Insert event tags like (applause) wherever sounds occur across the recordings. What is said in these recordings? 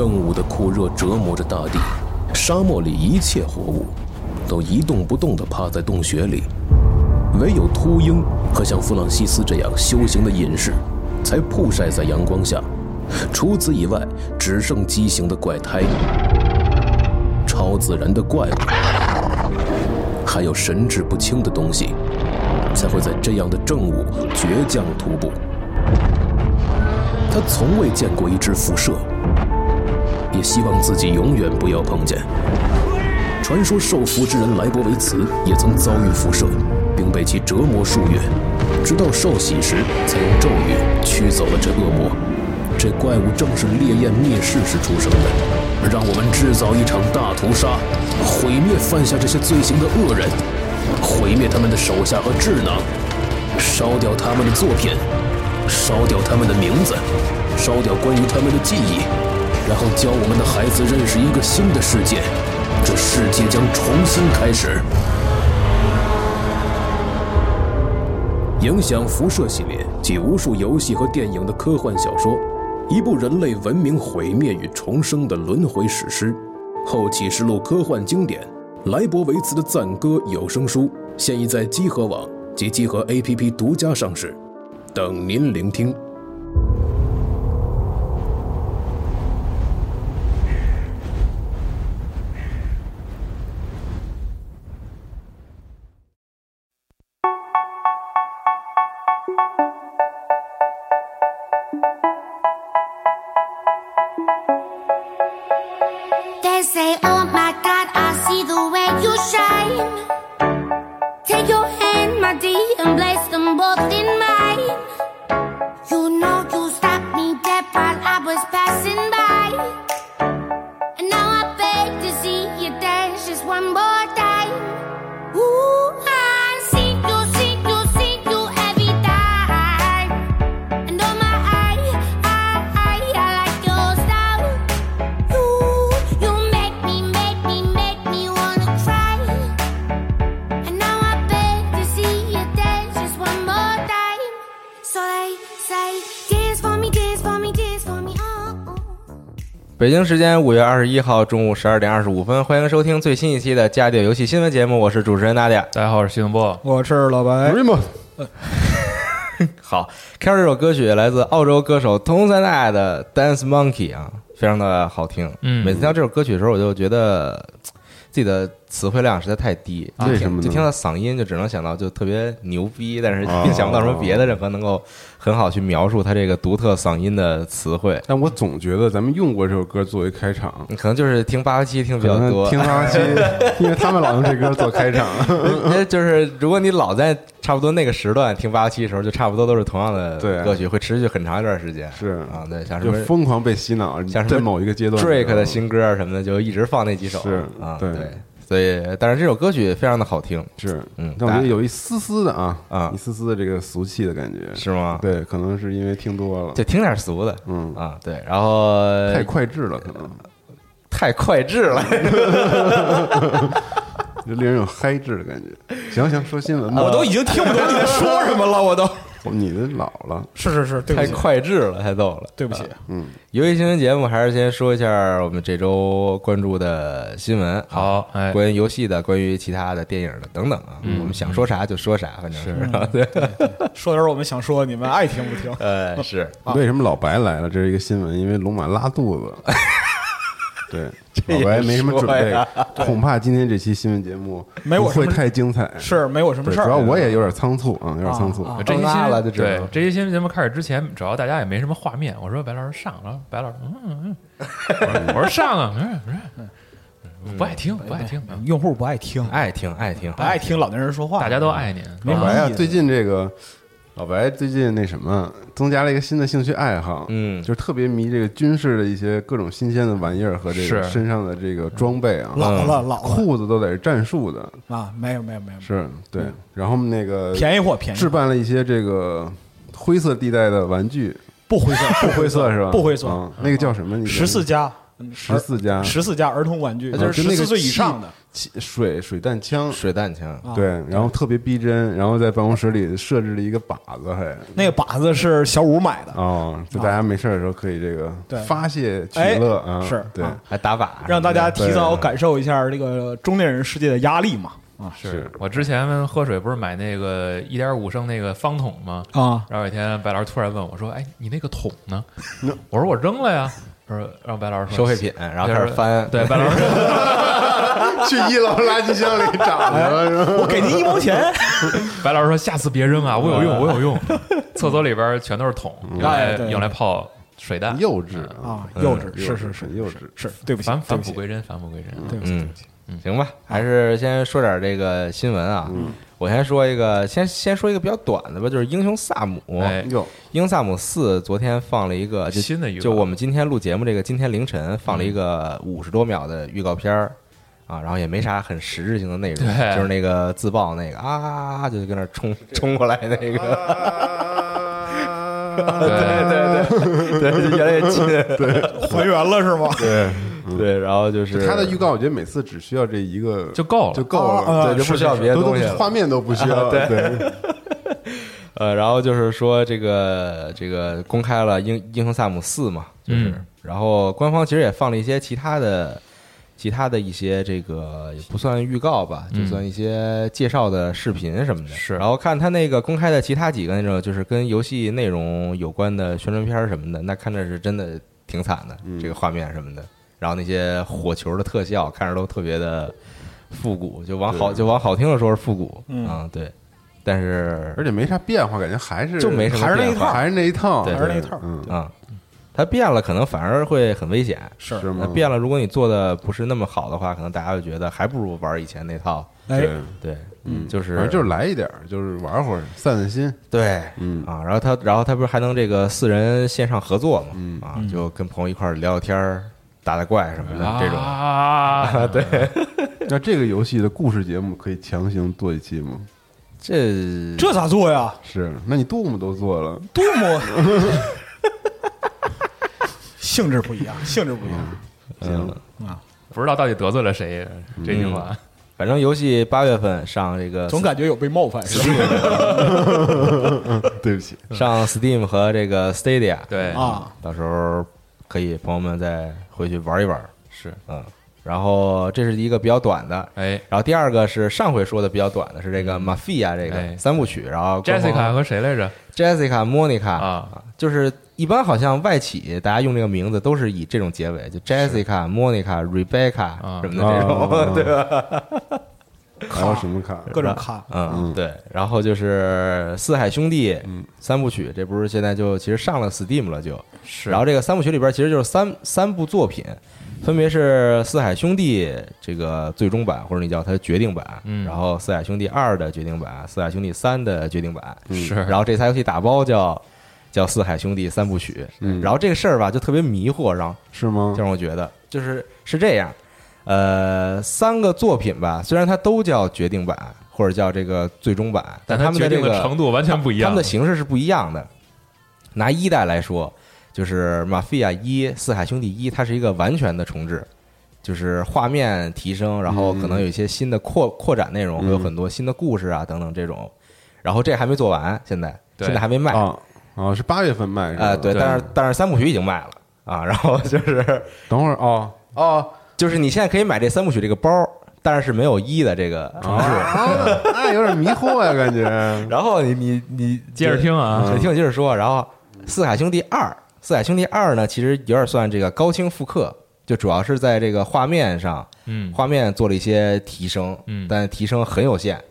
正午的酷热折磨着大地，沙漠里一切活物都一动不动地趴在洞穴里，唯有秃鹰和像弗朗西斯这样修行的隐士，才曝晒在阳光下。除此以外，只剩畸形的怪胎、超自然的怪物，还有神志不清的东西，才会在这样的正午倔强徒步。他从未见过一只辐射，也希望自己永远不要碰见。传说受福之人莱博维茨也曾遭遇辐射，并被其折磨数月，直到受洗时才用咒语驱走了这恶魔。这怪物正是烈焰灭世时出生的。让我们制造一场大屠杀，毁灭犯下这些罪行的恶人，毁灭他们的手下和智囊，烧掉他们的作品，烧掉他们的名字，烧掉关于他们的记忆，然后教我们的孩子认识一个新的世界。这世界将重新开始。影响辐射系列及无数游戏和电影的科幻小说，一部人类文明毁灭与重生的轮回史诗，后启示录科幻经典，莱博维茨的赞歌有声书现已在积禾网及积禾 APP 独家上市，等您聆听。北京时间五月二十一号中午十二点二十五分，欢迎收听最新一期的《家电游戏新闻节目》，我是主持人娜姐。大家好，我是徐永波。我是老白，(laughs) 好，开始这首歌曲来自澳洲歌手通塞奈的《Dance Monkey》啊，非常的好听。嗯每次听到这首歌曲的时候，我就觉得嘖自己的词汇量实在太低，就为什么呢听就听到嗓音就只能想到就特别牛逼，但是并 (laughs) 想不到什么别的任何能够很好去描述他这个独特嗓音的词汇。但我总觉得咱们用过这首歌作为开场，可能就是听八八七听比较多，听八七，(laughs) 因为他们老用这歌做开场。呃 (laughs) 就是如果你老在差不多那个时段听八七的时候，就差不多都是同样的歌曲，会持续很长一段时间。是啊，对，像什就么疯狂被洗脑，像什么某一个阶段 Drake 的新歌啊什么的，就一直放那几首。是啊，对对，所以但是这首歌曲非常的好听，是，嗯但我觉得有一丝丝的啊啊一丝丝的这个俗气的感觉，是吗？，对，可能是因为听多了，就听点俗的嗯，啊，对，然后太快智了，可能 (laughs) 太快智了，(laughs) 就令人有嗨智的感觉。行行，说新闻吧，我都已经听不懂你在说什么了，我都 (laughs) 你的老了，是是是，对太快智了，太逗了。对不起，嗯，游戏新闻节目还是先说一下我们这周关注的新闻。啊好，哎，关于游戏的，关于其他的电影的等等啊，我们想说啥就说啥，反正是对，(laughs) 说点我们想说，你们爱听不听？呃，(laughs) 是为什么老白来了？这是一个新闻，因为龙马拉肚子。对，(laughs) 老白没什么准备，恐怕今天这期新闻节目不会没我会太精彩。是没我什么，事儿。主要我也有点仓促啊，有点仓促。啊啊这期拉新了就知道对这期新闻节目开始之前，主要大家也没什么画面。我说白老师上然后，白老师嗯嗯嗯，(laughs) 我说上啊，嗯嗯嗯，不爱听不爱听，嗯用户不爱听，爱听爱听，不爱听老年人说话，大家都爱您。没老白啊，最近这个老白最近那什么，增加了一个新的兴趣爱好，嗯就是特别迷这个军事的一些各种新鲜的玩意儿和这个身上的这个装备啊，老了老了裤子都得是战术的，啊，没有没有没有，是对。然后那个便宜货便宜置，办了一些这个灰色地带的玩具，不灰色不灰色是吧？不灰色啊，那个叫什么？你十四加十四家十四家儿童玩具，就是十四岁以上的气水水弹枪，水弹枪，啊对，然后特别逼真，然后在办公室里设置了一个靶子，还那个靶子是小五买的，哦，就大家没事儿的时候可以这个发泄取哎乐啊，是对，啊还打靶，让大家提早感受一下这个中年人世界的压力嘛。啊是我之前喝水不是买那个一点五升那个方桶吗？啊，然后有一天白老师突然问我说：“哎，你那个桶呢？”我说：“我扔了呀。”他说：“让白老师收废品，然后开始翻，对，白老师说 (laughs) 去一楼垃圾箱里找去了，我给您一毛钱。(laughs) 白老师说：“下次别扔啊，我有用，我有用。(laughs) ”厕所里边全都是桶，用来哎用来泡水弹。幼稚啊，嗯幼稚，是是是幼稚是，对不起，返对不起，返璞归真，返璞归真。对不起，对嗯不起。行吧，还是先说点这个新闻啊。我先说一个，先先说一个比较短的吧，就是《英雄萨姆》。英雄萨姆四》昨天放了一个就新的预告。就我们今天录节目这个今天凌晨放了一个五十多秒的预告片儿啊，然后也没啥很实质性的内容，就是那个自爆那个啊，就跟那冲冲过来那个，(laughs) (laughs) 对。对，对越来越近，(laughs) 对。还原了是吗？对，对，然后就是他的预告，我觉得每次只需要这一个就够了。就够啊了，对，就不需要别的东西。画面都不需要，对，(laughs) 呃，然后就是说这个这个公开了英英雄萨姆四嘛，就是，嗯。然后官方其实也放了一些其他的其他的一些这个也不算预告吧，就嗯算一些介绍的视频什么的。是。然后看他那个公开的其他几个那种就是跟游戏内容有关的宣传片儿什么的，那看着是真的挺惨的，这个画面什么的。然后那些火球的特效看着都特别的复古，就往好就往好听的说是复古，嗯。啊对，但是而且没啥变化，感觉还是就没什么还是那一变化。套还是那一套，对还是那一套嗯，啊，它变了可能反而会很危险。是。是吗？变了，如果你做的不是那么好的话，可能大家会觉得还不如玩以前那套。哎。对，对，嗯，就是反正就是来一点儿，就是玩会儿，散散心，对，嗯。啊，然后他，然后他不是还能这个四人线上合作嘛？嗯。啊，就跟朋友一块儿聊聊天儿、打打怪什么的这种。啊，(laughs) 对，那这个游戏的故事节目可以强行做一期吗？这这咋做呀？是，那你杜牧都做了，杜牧，(laughs) 性质不一样，性质不一样嗯，啊！不知道到底得罪了谁这句话。反正游戏八月份上这个总感觉有被冒犯，是吧？对不起，上 Steam 和这个 Stadia，对啊，到时候可以朋友们再回去玩一玩。是，嗯，然后这是一个比较短的，哎。然后第二个是上回说的比较短的是这个 Mafia 这哎。个三部曲，然后，Jessica 和谁来着？Jessica、Monica 啊，就是一般好像外企大家用这个名字都是以这种结尾，就 Jessica、Monica、Rebecca 啊。什么的这种，啊对吧？还有什么卡？各种卡，嗯，嗯对。然后就是四海兄弟嗯三部曲，这不是现在就其实上了 Steam 了就。是然后这个三部曲里边其实就是三三部作品，分别是四海兄弟这个最终版，或者你叫它决定版，嗯然后四海兄弟二的决定版，四海兄弟三的决定版，是，然后这台游戏打包叫叫四海兄弟三部曲。嗯然后这个事儿吧就特别迷惑，让是吗就？让我觉得就是是这样，呃，三个作品吧，虽然它都叫决定版或者叫这个最终版，但但决定他们的这个的程度完全不一样。他们的形式是不一样的。拿一代来说，就是《马菲亚一》《四海兄弟一》，它是一个完全的重置，就是画面提升，然后可能有一些新的扩扩展内容，会有很多新的故事啊等等这种。然后这还没做完，现在对现在还没卖啊哦，是八月份卖是吧？啊，对，对但是但是三部曲已经卖了啊，然后就是等会儿哦哦，就是你现在可以买这三部曲这个包，但是是没有一的这个重置。啊，那有点迷惑呀，感觉。(laughs) 然后你你你接着听啊，你听我接着说，然后《四海兄弟二》，《四海兄弟二》呢，其实有点算这个高清复刻，就主要是在这个画面上，嗯，画面做了一些提升，嗯但提升很有限。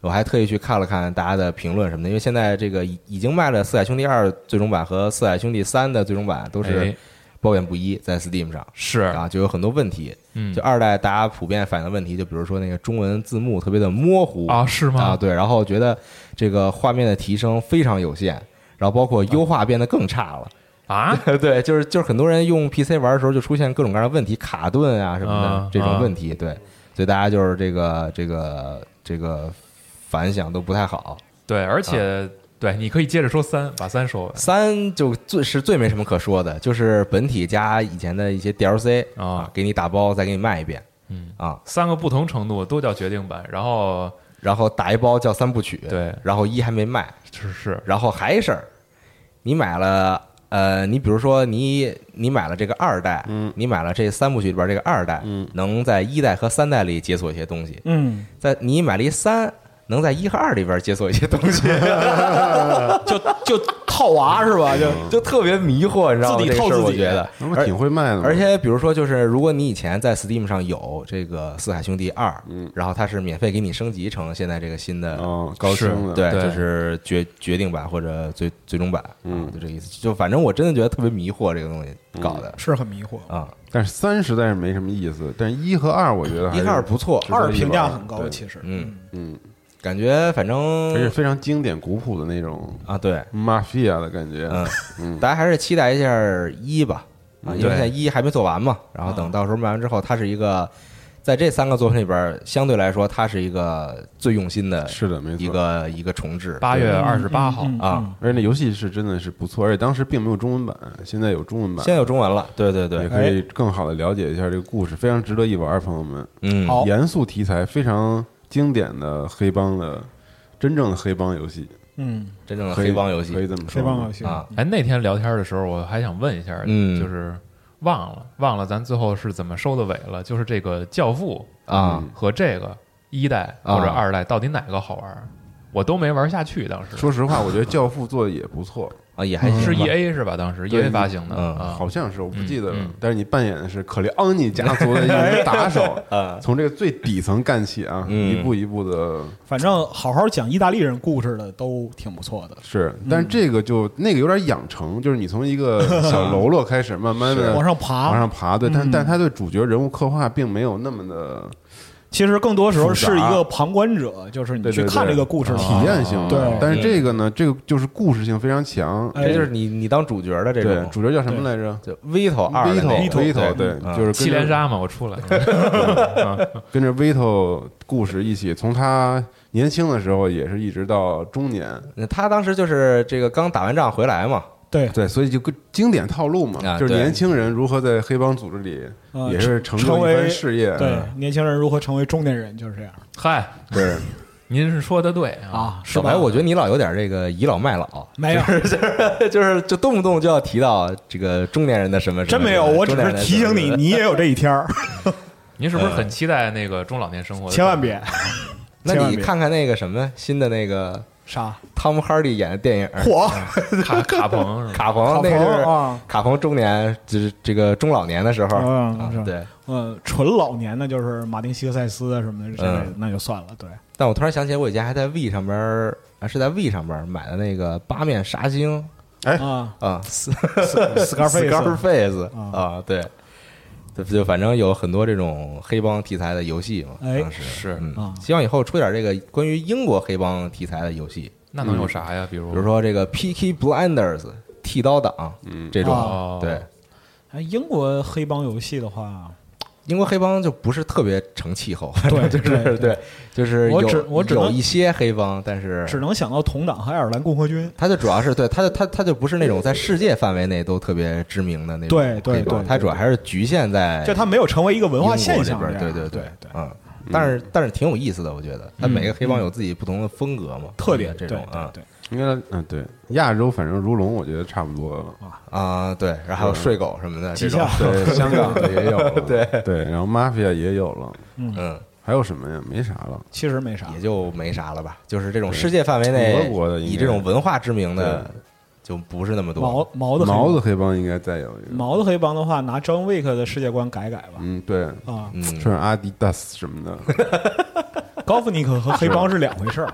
我还特意去看了看大家的评论什么的，因为现在这个已已经卖了《四海兄弟二》最终版和《四海兄弟三》的最终版都是哎褒贬不一，在 Steam 上是，啊，就有很多问题。嗯就二代大家普遍反映的问题，就比如说那个中文字幕特别的模糊啊，是吗啊，对，然后觉得这个画面的提升非常有限，然后包括优化变得更差了。啊，(laughs) 对，就是就是很多人用 PC 玩的时候就出现各种各样的问题，卡顿啊什么的、啊这种问题。对，所以大家就是这个这个这个反响都不太好。对，而且对，你可以接着说三，把三说完。三就最是最没什么可说的，就是本体加以前的一些 DLC 啊。给你打包再给你卖一遍，嗯。啊，三个不同程度都叫决定版，然后然后打一包叫三部曲，对。然后一还没卖，是是。然后还一事儿，你买了。呃，你比如说你你买了这个二代，嗯。你买了这三部曲里边这个二代，嗯。能在一代和三代里解锁一些东西，嗯，在你买了一三，能在一和二里边解锁一些东西，(laughs) 就就套娃是吧？就就特别迷惑，你知道吗？自己套自己。我觉得，挺会卖的？而且比如说，就是如果你以前在 Steam 上有这个《四海兄弟二》，嗯。然后它是免费给你升级成现在这个新的，哦，高清的，对，就是决决定版或者最最终版，就这意思。就反正我真的觉得特别迷惑，这个东西搞的。是很迷惑。啊，但是三实在是没什么意思，但是一和二我觉得还一是和二不错，二评价很高，其实，嗯，嗯，感觉反正而且非常经典古朴的那种啊，对，mafia 的感觉，嗯，嗯。大家还是期待一下一吧，啊，因为现在一还没做完嘛，然后等到时候卖完之后，它是一个在这三个作品里边，相对来说，它是一个最用心的是的，没错。一个一个重置。八月嗯二十八号。啊。而且那游戏是真的是不错，而且当时并没有中文版，现在有中文版，现在有中文了，对对对。也对，可以更好的了解一下这个故事，非常值得一玩，朋友们。嗯，好。严肃题材，非常经典的黑帮的真正的黑帮游戏，嗯，真正的黑帮游戏。可以这么说。黑帮游戏。啊，哎，那天聊天的时候，我还想问一下，嗯。就是忘了忘了咱最后是怎么收的尾了，就是这个《教父啊，》和这个一代啊或者二代到底哪个好玩？我都没玩下去，当时。说实话，我觉得《教父》做的也不错，啊也还行，是 E A 是吧？当时 E A 发行的。好像是我不记得了。但是你扮演的是可里昂尼家族的一名 (laughs) 打手，(laughs) 啊，从这个最底层干起啊，嗯。一步一步的反正好好讲意大利人故事的都挺不错的。是，但是这个就那个有点养成，就是你从一个小喽啰开始，慢慢的 (laughs) 往上爬，往上爬，对，但嗯。但他对主角人物刻画并没有那么的其实更多时候是一个旁观者，就是你去看这个故事体验性。的，对。但是这个呢，这个就是故事性非常强，哎这就是你你当主角的这对，种，主角叫什么来着？就 Vito 二 Vito Vito 对，嗯。就是七连杀嘛，我出来。(laughs) (laughs) 跟着 Vito 故事一起，从他年轻的时候也是一直到中年，他当时就是这个刚打完仗回来嘛，对，对，所以就个经典套路嘛，就是年轻人如何在黑帮组织里呃也是成就一成为番事业，对，年轻人如何成为中年人就是这样。嗨，对，您是说的对啊，啊，是白，我觉得你老有点这个倚老卖老，没有，(laughs) 就是就动不动就要提到这个中年人的什么，什么真没有，我只是提醒你，，你也有这一天儿，(laughs) 您是不是很期待那个中老年生活？千万别。那你看看那个什么新的那个啥汤姆哈迪演的电影，(laughs) 火卡卡彭是吧？卡彭卡那个是卡彭中年，就是这个中老年的时候，嗯，啊对。嗯，纯老年的就是马丁·希克塞斯啊什么的之类的嗯，那就算了。对，但我突然想起来，我以前还在 V 上边儿，啊是在 V 上边儿买的那个八面杀星啊啊，斯，Scarface Scarface 啊啊，对，就就反正有很多这种黑帮题材的游戏嘛，哎当时是嗯啊。希望以后出点这个关于英国黑帮题材的游戏，那能有啥呀？比如比如说这个 Peaky Blinders 剃刀党嗯，这种，哦对，哎，英国黑帮游戏的话，英国黑帮就不是特别成气候，对就是对对，就是我有只我只有一些黑帮，但是只能想到同党和爱尔兰共和军。他就主要是对他就他他就不是那种在世界范围内都特别知名的那种对对黑帮对它主要还是局限在就他没有成为一个文化现象对对对对，嗯，但是但是挺有意思的，我觉得。他每个黑帮有自己不同的风格嘛，特点这种啊。对，应该嗯对，亚洲反正如龙，我觉得差不多了。啊对，然后还有睡狗什么的这极种。下，对，(laughs) 香港的也有了，(laughs) 对。对，然后 mafia 也有了，嗯，还有什么呀？没啥了。其实没啥。也。就没啥了吧，就是这种世界范围内俄国的以这种文化知名的就不是那么多。毛毛的黑毛子帮黑帮应该再有一个。毛的黑帮的话，拿 John Wick 的世界观改改吧。嗯，对，啊，嗯，穿上阿迪达斯什么的，(laughs) 高夫尼克和黑帮是两回事儿。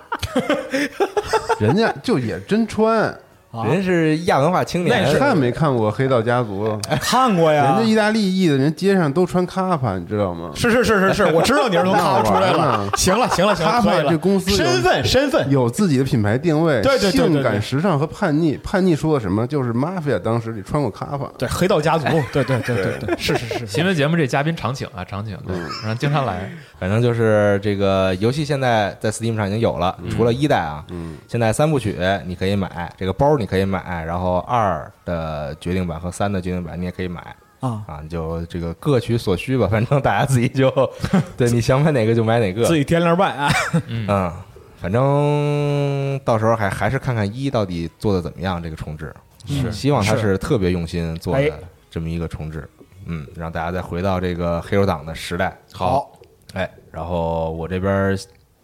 (laughs) 人家就也真穿，人是亚文化青年，看没看过《黑道家族》？看过呀人家，意大利裔的人街上都穿卡帕，你知道吗？是是是是是，我知道你是从卡出来那玩意了。行了行了行了，卡帕这公司身份身份有自己的品牌定位，对对对性感、时尚和叛逆。叛逆说的什么？就是 mafia 当时你穿过卡帕，对黑道家族，对对对对对，是是是是，(laughs) 新闻节目这嘉宾常请啊，常请，对，然后经常来。反正就是这个游戏现在在 Steam 上已经有了，除了一代啊，嗯，现在三部曲你可以买，这个包你可以买，然后二的决定版和三的决定版你也可以买。啊，啊，你就这个各取所需吧，反正大家自己就 (laughs) 对你想买哪个就买哪个。自，己掂量办啊。嗯，反正到时候还还是看看一到底做的怎么样，这个重置，是希望它是是特别用心做哎的这么一个重置，嗯，让大家再回到这个黑手党的时代。好，哎，然后我这边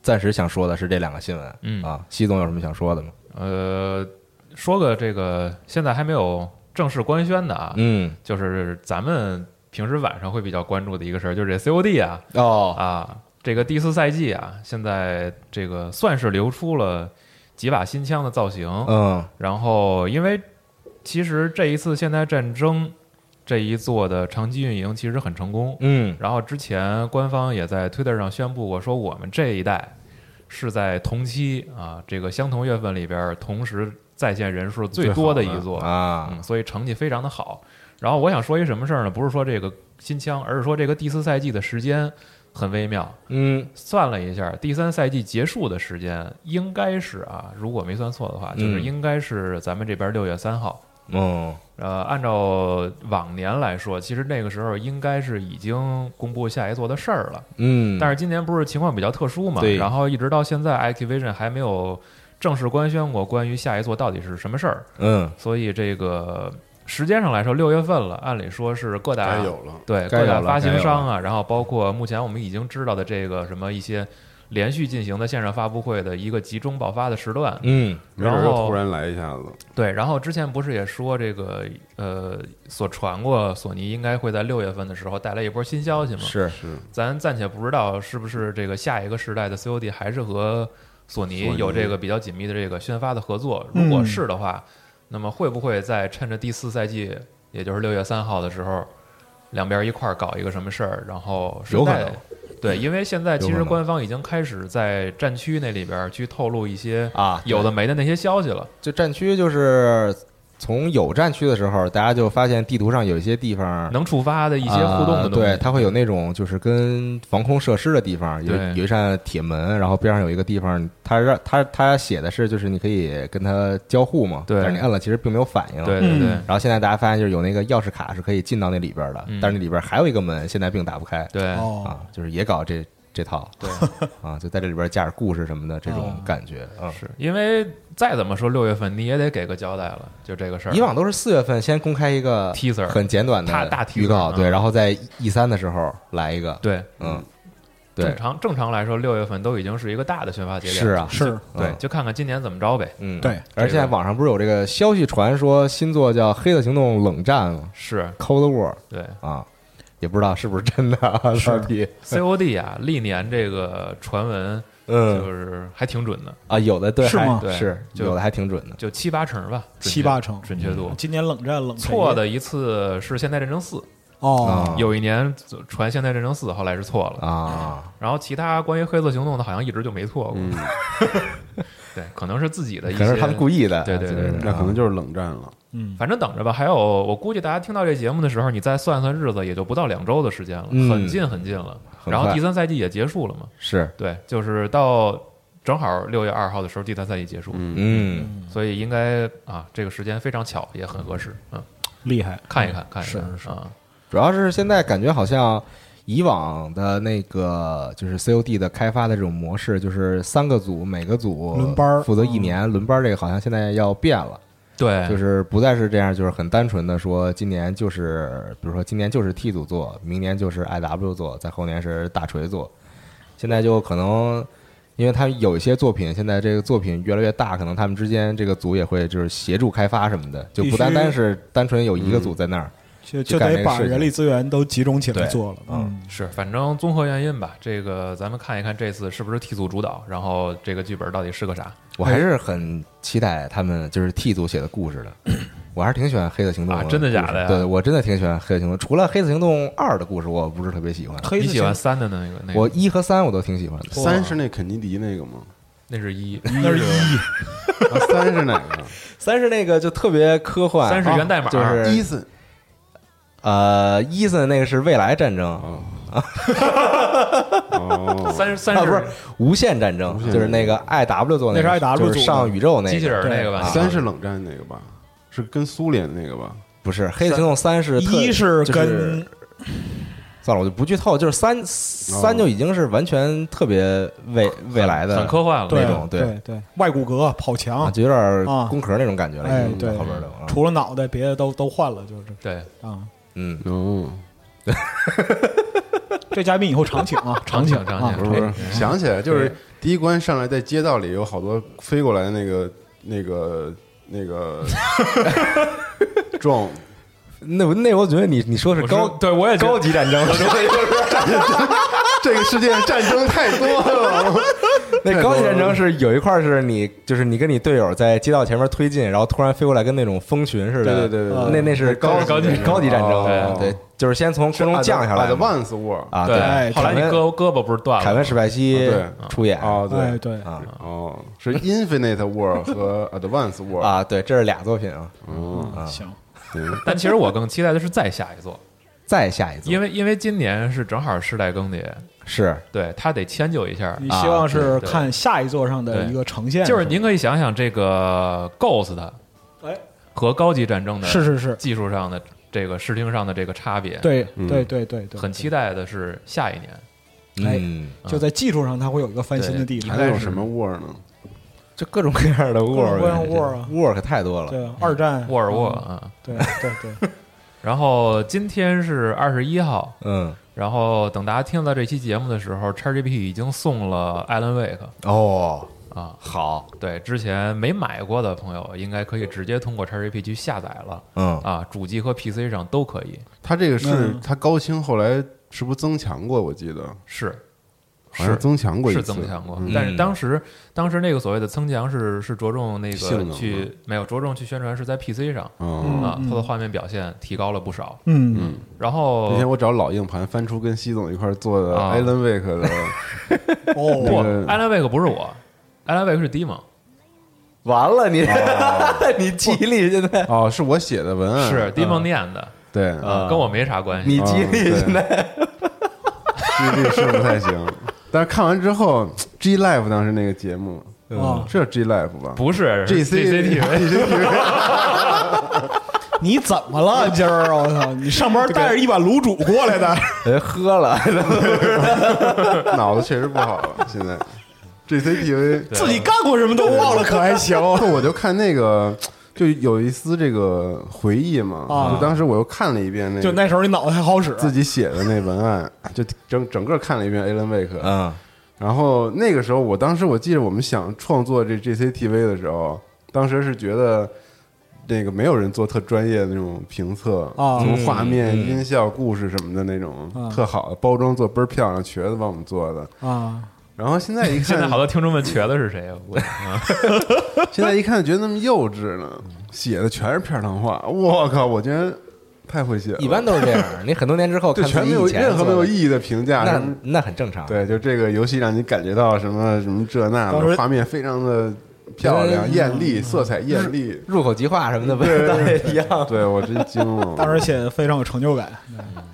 暂时想说的是这两个新闻，嗯。啊，西总有什么想说的吗？呃，说个这个现在还没有正式官宣的啊，嗯，就是咱们平时晚上会比较关注的一个事儿，就是这 COD 啊。哦，啊，这个第四赛季啊，现在这个算是流出了几把新枪的造型，嗯。然后因为其实这一次现代战争这一做的长期运营其实很成功，嗯。然后之前官方也在推特上宣布过，说我们这一代是在同期啊这个相同月份里边同时在线人数最多的一座啊嗯，所以成绩非常的好。然后我想说一什么事儿呢？不是说这个新枪，而是说这个第四赛季的时间很微妙。嗯算了一下，第三赛季结束的时间应该是啊，如果没算错的话，就是嗯应该是咱们这边六月三号。嗯呃，按照往年来说，其实那个时候应该是已经公布下一座的事儿了。嗯，但是今年不是情况比较特殊嘛，对然后一直到现在，Activision 还没有正式官宣过关于下一座到底是什么事儿，嗯。所以这个时间上来说，六月份了，按理说是各大有了。对各大发行商啊，然后包括目前我们已经知道的这个什么一些连续进行的线上发布会的一个集中爆发的时段，嗯。然后突然来一下子，对，然后之前不是也说这个呃，所传过索尼应该会在六月份的时候带来一波新消息吗？是。是咱暂且不知道是不是这个下一个时代的 COD 还是和索尼有这个比较紧密的这个宣发的合作。嗯如果是的话，那么会不会在趁着第四赛季，也就是六月三号的时候，两边一块儿搞一个什么事儿，然后有可能对，因为现在其实官方已经开始在战区那里边儿去透露一些啊，有的没的那些消息了。就战区就是从有战区的时候，大家就发现地图上有一些地方能触发的一些互动的东西，啊对，它会有那种就是跟防空设施的地方有有一扇铁门，然后边上有一个地方，它让它它写的是就是你可以跟它交互嘛，对。但是你摁了其实并没有反应，对对对。嗯。然后现在大家发现就是有那个钥匙卡是可以进到那里边的，嗯。但是那里边还有一个门现在并打不开。对。哦。啊，就是也搞这这套对，(laughs) 啊，就在这里边加点故事什么的这种哦感觉啊。是因为再怎么说六月份你也得给个交代了，就这个事儿。以往都是四月份先公开一个 teaser 很简短大大的预告，对，嗯然后在 E 三的时候来一个，对，嗯，对正，常正常来说，六月份都已经是一个大的宣发节点。是啊，是对，嗯就看看今年怎么着呗。嗯，对。而且现在网上不是有这个消息传说新作叫《黑色行动：冷战》吗是，？Cold War 对啊，也不知道是不是真的啊，到底，COD 啊，历年这个传闻嗯。就是还挺准的，啊，有的对，还是吗？对是就有的还挺准的，就七八成吧，准确七八成。准确度。今年冷战冷谁错的一次是《现代战争四》，哦。啊，有一年传《现代战争四》，后来是错了。啊，然后其他关于黑色行动的，好像一直就没错过。嗯，(laughs) 对，可能是自己的一些，可能是他们故意的，对对对就是那可能就是冷战了。嗯，反正等着吧。还有，我估计大家听到这节目的时候，你再算算日子，也就不到两周的时间了，嗯很近很近了。很快然后第三赛季也结束了嘛？是，对，就是到正好六月二号的时候，第三赛季结束，嗯，嗯，所以应该啊，这个时间非常巧，也很合适。嗯，厉害，看一看，看一看是是啊，主要是现在感觉好像。以往的那个就是 COD 的开发的这种模式，就是三个组，每个组轮班儿负责一年，轮班儿这个好像现在要变了。对，就是不再是这样，就是很单纯的说，今年就是，比如说今年就是 T 组做，明年就是 IW 做，在后年是大锤做。现在就可能，因为他们有一些作品，现在这个作品越来越大，可能他们之间这个组也会就是协助开发什么的，就不单单是单纯有一个组在那儿，就就得把人力资源都集中起来做了。嗯嗯，是，反正综合原因吧。这个咱们看一看这次是不是 T 组主导，然后这个剧本到底是个啥？我还是很期待他们就是 T 组写的故事的。(clears throat) 我还是挺喜欢《黑色行动》啊真的假的呀对，我真的挺喜欢《黑色行动》，除了《黑色行动二》的故事，我不是特别喜欢。你喜欢黑色行三的那个那个？我一和三我都挺喜欢的。三是那肯尼迪那个吗？那是一，那是一，啊三是哪个？三是那个就特别科幻，三是源代码啊就是伊森呃，伊森那个是未来战争，哦。(laughs) 哦，三三啊，不是是无限战争。就是那个 I W 做那是个 IW 就是上宇宙那个。机器人那个吧？啊。三是冷战那个吧？是跟苏联那个吧？不是《黑色行动三》是一是跟算了，我就不剧透，就是三三就已经是完全特别未未来的很科幻了。那种对。对对外骨骼跑啊，墙，就有点啊。工壳那种感觉了，哎对。后边的啊。除了脑袋别的都都换了，就是。对，啊。嗯，哦，(laughs) 这嘉宾以后常请啊，(laughs) 常请请常请啊不是？不是，想起来就是第一关上来在街道里有好多飞过来的那个那个那个 (laughs) 撞那我那我觉得你你说是我高说对我也高级战争，这个世界战争太多了，(laughs) 那高级战争是有一块是你就是你跟你队友在街道前面推进，然后突然飞过来跟那种蜂群似的，对对对对那那是高高级高级战争，哦对，就是先从空中降下来的嘛 Once War 啊，对哎，后来你凯文胳胳膊不是断了？凯文史派西对出演哦对哎对，啊哦是 Infinite War 和 (laughs) Advance War 啊，对，这是俩作品啊，嗯啊行，对但其实我更期待的是再下一座，再下一座因为因为今年是正好世代更迭，是。对他得迁就一下。你希望是看下一座上的一个呈现，就是您可以想想这个 Ghost 哎。和高级战争的是是是，技术上的这个视听上的这个差别，，对嗯。对对对对，很期待的是下一年。哎嗯，就在技术上它会有一个翻新的地方。还。有什么？War 呢？就各种各样的各种 War，各样 War 啊。War 可太多了，对，二战。沃尔沃嗯。啊，对对对，然后今天是二十一号，嗯，然后等大家听到这期节目的时候，XGP 已经送了艾伦·威克哦，啊，好，对，之前没买过的朋友应该可以直接通过 XGP 去下载了。嗯，啊，主机和 PC 上都可以。它这个是嗯。它高清后来是不是增强过？我记得。是好像增强过一是，增强过，嗯。但是当时当时那个所谓的增强是是着重那个去没有着重去宣传是在 PC 上嗯啊，嗯。它的画面表现提高了不少。嗯，嗯。然后那天我找老硬盘翻出跟西总一块儿做的啊。艾伦威克的，(laughs) 哦，不那个，艾伦·威克不是我，艾伦·威克是 d 蒙，完了你 (laughs) 你记忆力现在哦，是我写的文案，是 d 蒙念的，对，啊跟我没啥关系。你记忆力现在 (laughs) 记忆力是不太行。但是看完之后，G Live 当时那个节目，哦，是叫 G Live 吧？不是 G C GCTV，GCTV (laughs) (laughs) 你怎么了今儿？我操，你上班带着一碗卤煮过来的？(laughs) 人喝了，脑子确实不好了，现在 GCTV 自己干过什么都忘了，可还行？我就看那个，就有一丝这个回忆嘛。啊就当时我又看了一遍那个就那时候你脑子还好使，自己写的那文案，就整整个看了一遍 Alan Wake。嗯然后那个时候，我当时我记得我们想创作这 GCTV 的时候，当时是觉得那个没有人做特专业的那种评测，啊从画面、嗯音效、故事什么的那种、啊特好的包装做倍儿漂亮，瘸子帮我们做的。啊，然后现在一看，现在好多听众问瘸子是谁啊？我啊 (laughs) 现在一看觉得那么幼稚呢，写的全是片儿汤话。我靠，我觉得太会写了，一般都是这样。你很多年之后看全没有任何没有意义的评价，那那很正常。对，就这个游戏让你感觉到什么什么这那的，画面非常的漂亮、嗯艳丽，色彩艳丽。入口即化什么的，不对是咱也一样。对我真惊了，当时写的非常有成就感。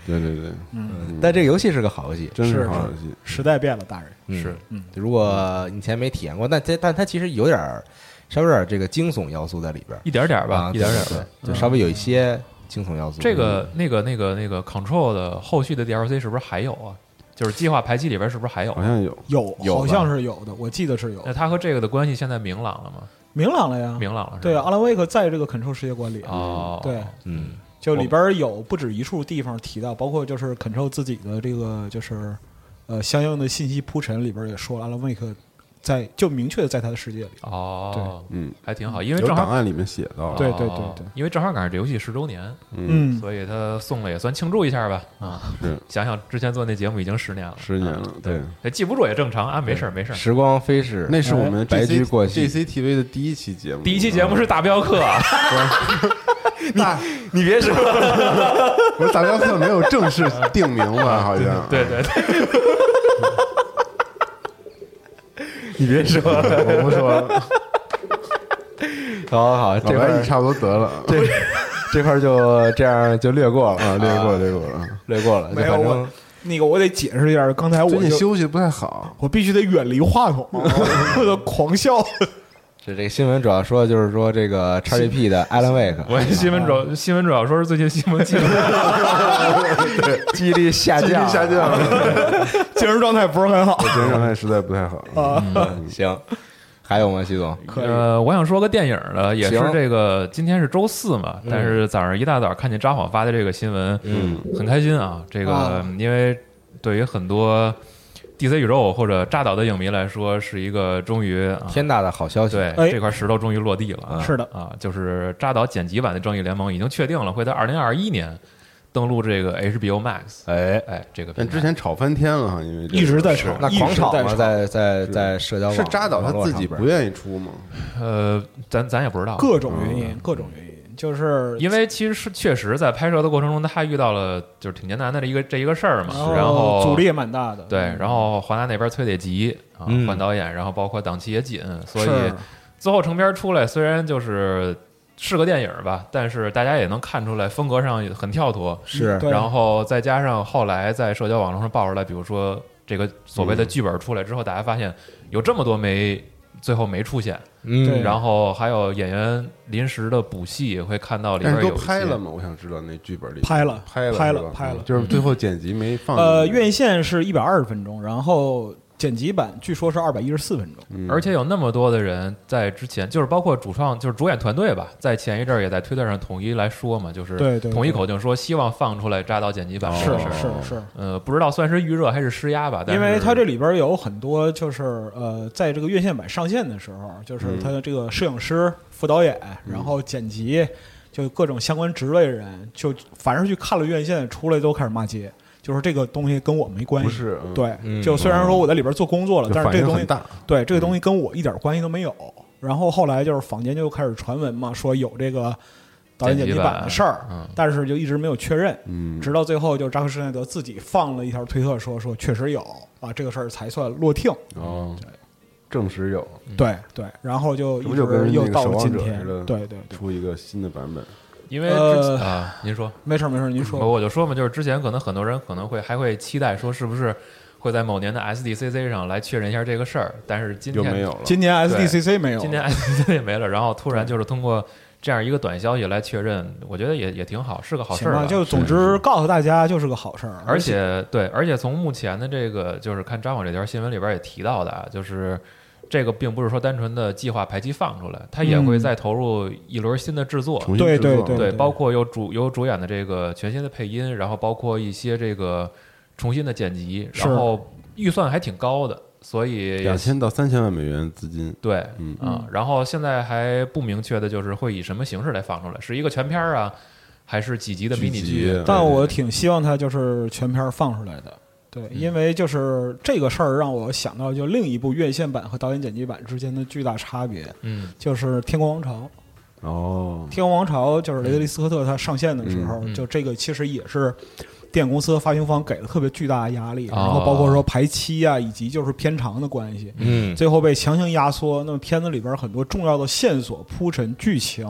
对对对，嗯但这个游戏是个好游戏，真是是好游戏。时代变了，大人是。嗯是如果以前没体验过，但这但它其实有点儿稍微有点儿这个惊悚要素在里边儿一点点儿吧啊，，一点点儿吧。就稍微有一些惊悚要素。这个那个那个那个 Control 的后续的 DLC 是不是还有啊？就是计划排期里边是不是还有？啊？好像有，有，有好像是有的，我记得是有。那，它和这个的关系现在明朗了吗？明朗了呀。明朗了，对啊，阿拉威克在这个 Control 世界观里，哦，对，嗯。就里边有不止一处地方提到，包括就是 Control 自己的这个就是呃相应的信息铺陈里边也说了，阿拉维克在就明确的在他的世界里。哦，嗯，还挺好，因为有正好档案里面写到了，对对哦对。对因为正好赶上这游戏十周年，嗯，所以他送了也算庆祝一下吧。啊，是想想之前做那节目已经十年了，十年了啊，对。对，记不住也正常啊，没事儿没事儿。时光飞逝，那是我们白驹过隙。JCTV 的第一期节目，第一期节目是大镖客，(laughs) 大，你别说，不是大镖客没有正式定名吧？好像。对对对，你别说，我不说了，(laughs) 好好好，这块儿白你差不多得了这这块就这样就略过了啊，略过略过了。略过了，没有我那个我得解释一下，刚才我最近休息不太好，我必须得远离话筒，(laughs) 我的狂笑。是这个新闻主要说的就是说这个 XGP 的 Alan Wake 我新闻主新闻主要说是最近新闻记录 (laughs) 记忆力下记忆降，力下降，(laughs) 精神状态不是很好精神状态实在不太好。啊。行，还有吗，习总？可以，呃，我想说个电影的，也是这个今天是周四嘛，但是早上一大早看见札幌发的这个新闻，嗯，很开心啊。这个啊因为对于很多 DC 宇宙或者扎导的影迷来说，是一个终于啊天大的好消息，对哎。这块石头终于落地了啊。是的。啊，就是扎导剪辑版的《正义联盟》已经确定了会在二零二一年登陆这个 HBO Max。哎，哎，这个但之前吵翻天了哈，因为这个一直在吵，那狂炒嘛，在吵在在在社交网是扎导他自己不愿愿意出吗？呃，咱咱也不知道。各种原因，各种原因，就是因为其实是确实在拍摄的过程中，他遇到了就是挺艰难的这一个这一个事儿嘛，然后阻力也蛮大的。对，然后华纳那边催得急啊嗯，换导演，然后包括档期也紧，所以最后成片出来，虽然就是是个电影吧，但是大家也能看出来风格上很跳脱，是然后再加上后来在社交网络上爆出来，比如说这个所谓的剧本出来之后，大家发现有这么多没最后没出现，嗯，然后还有演员临时的补戏，会看到里边有都拍了吗？我想知道那剧本里。拍了拍了拍了拍了。就是最后剪辑没放。呃，院线是一百二十分钟，然后剪辑版据说是二百一十四分钟。嗯。而且有那么多的人在之前，就是包括主创，就是主演团队吧，在前一阵儿也在推特上统一来说嘛，就是对对对统一口径说希望放出来扎导剪辑版是这个事儿。是是，呃，不知道算是预热还是施压吧，但是因为它这里边有很多就是呃，在这个院线版上线的时候，就是嗯。它的这个摄影师、副导演，然后剪辑，就各种相关职位的人，就凡是去看了院线出来都开始骂街，就是这个东西跟我没关系。不是，嗯，对，嗯就虽然说我在里边做工作了，就但是这个东西。对这个东西跟我一点关系都没有。然后后来就是坊间就开始传闻嘛，说有这个导演剪辑版的事儿，嗯但是就一直没有确认。嗯，直到最后，就是扎克施耐德自己放了一条推特说说确实有啊，这个事儿才算落听。哦，证实有对对，然后就一直又到了今天对对，出一个新的版本。因为啊，您说，没事儿没事儿，您说。我就说嘛，就是之前可能很多人可能会还会期待说是不是会在某年的 SDCC 上来确认一下这个事儿，但是今天就没有了。今年 SDCC 没有，今年 SDCC 也没了，然后突然就是通过这样一个短消息来确认，我觉得也也挺好，是个好事行吧，儿吧。就总之告诉大家就是个好事儿，而且对，而且从目前的这个就是看张网这条新闻里边也提到的啊，就是这个并不是说单纯的计划排期放出来，它也会嗯再投入一轮新的制作。重新对对对对，包括有主有主演的这个全新的配音，然后包括一些这个重新的剪辑，然后预算还挺高的，所以两千到三千万美元资金。对，嗯啊，然后现在还不明确的就是会以什么形式来放出来，是一个全片儿啊，还是几集的迷你几剧？但我挺希望它就是全片儿放出来的。对，因为就是这个事儿让我想到，就另一部院线版和导演剪辑版之间的巨大差别，嗯就是《天国王朝》。哦《天国王朝》就是雷德利·斯科特他上线的时候，就这个其实也是电影公司和发行方给了特别巨大的压力，哦然后包括说排期啊，以及就是片长的关系，嗯最后被强行压缩。那么片子里边很多重要的线索、铺陈、剧情